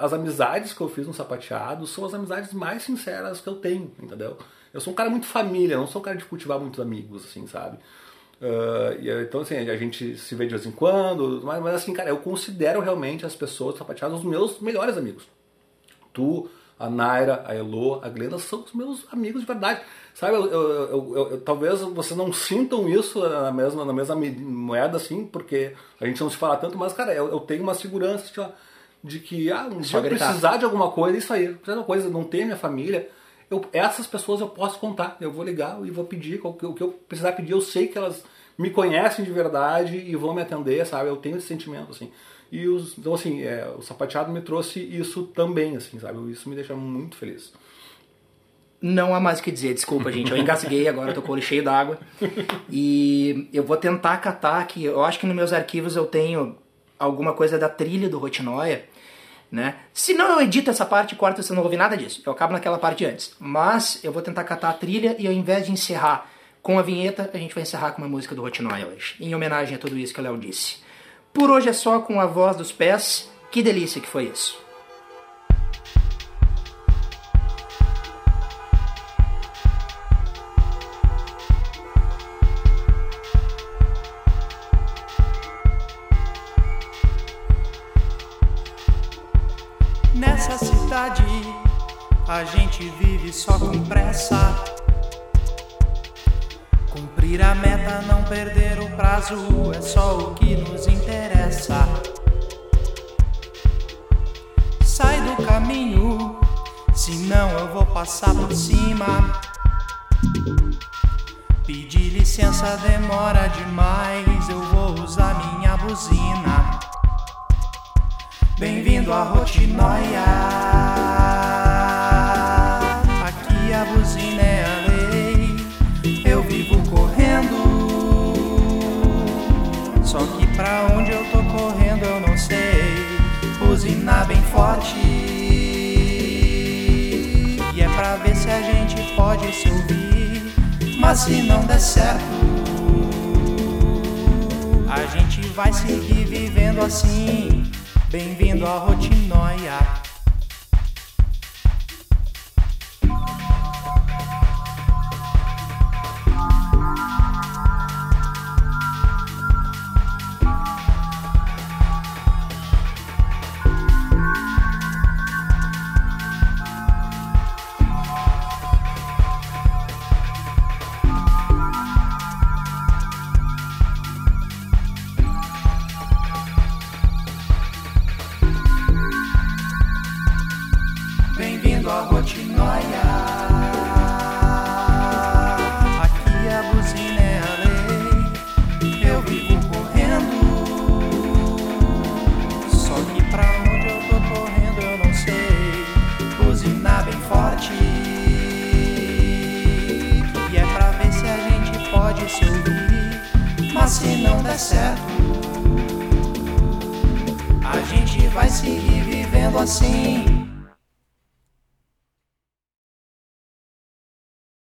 as amizades que eu fiz no sapateado são as amizades mais sinceras que eu tenho, entendeu? Eu sou um cara muito família, não sou um cara de cultivar muitos amigos, assim, sabe? Ah, e, então, assim, a gente se vê de vez em quando, mas, mas assim, cara, eu considero realmente as pessoas do sapateado os meus melhores amigos tu, a Naira, a Elo, a Glenda são os meus amigos de verdade. Sabe, eu, eu- eu- talvez vocês não sintam isso na mesma, na mesma me- moeda, assim, porque a gente não se fala tanto, mas, cara, eu, tenho uma segurança assim, ó, de que, ah, um dia eu precisar de alguma coisa, isso aí, precisar de uma coisa, não ter minha família, eu, essas pessoas eu posso contar, eu vou ligar e vou pedir, o que, o que eu precisar pedir, eu sei que elas me conhecem de verdade e vão me atender, sabe, eu tenho esse sentimento, assim. E os, então, assim, é, o sapateado me trouxe isso também, assim, sabe? Isso me deixa muito feliz. Não há mais o que dizer, desculpa, gente. Eu engasguei agora, tô com o olho cheio d'água. E eu vou tentar catar aqui. Eu acho que nos meus arquivos eu tenho alguma coisa da trilha do Rotinoia, né? Se não, eu edito essa parte corto, você não ouve nada disso. Eu acabo naquela parte antes. Mas eu vou tentar catar a trilha e ao invés de encerrar com a vinheta, a gente vai encerrar com uma música do Rotinoia hoje. Em homenagem a tudo isso que o Léo disse. Por hoje é só com a voz dos pés. Que delícia que foi isso. Nessa cidade a gente vive só com pressa. Cumprir a meta, não perder o prazo é só o que nos interessa. Passar por cima. Pedir licença demora demais, eu vou usar minha buzina. Bem-vindo à Rotinoia. Se ouvir. Mas se não der certo. A gente vai seguir vivendo assim. Bem-vindo à Rotinoia.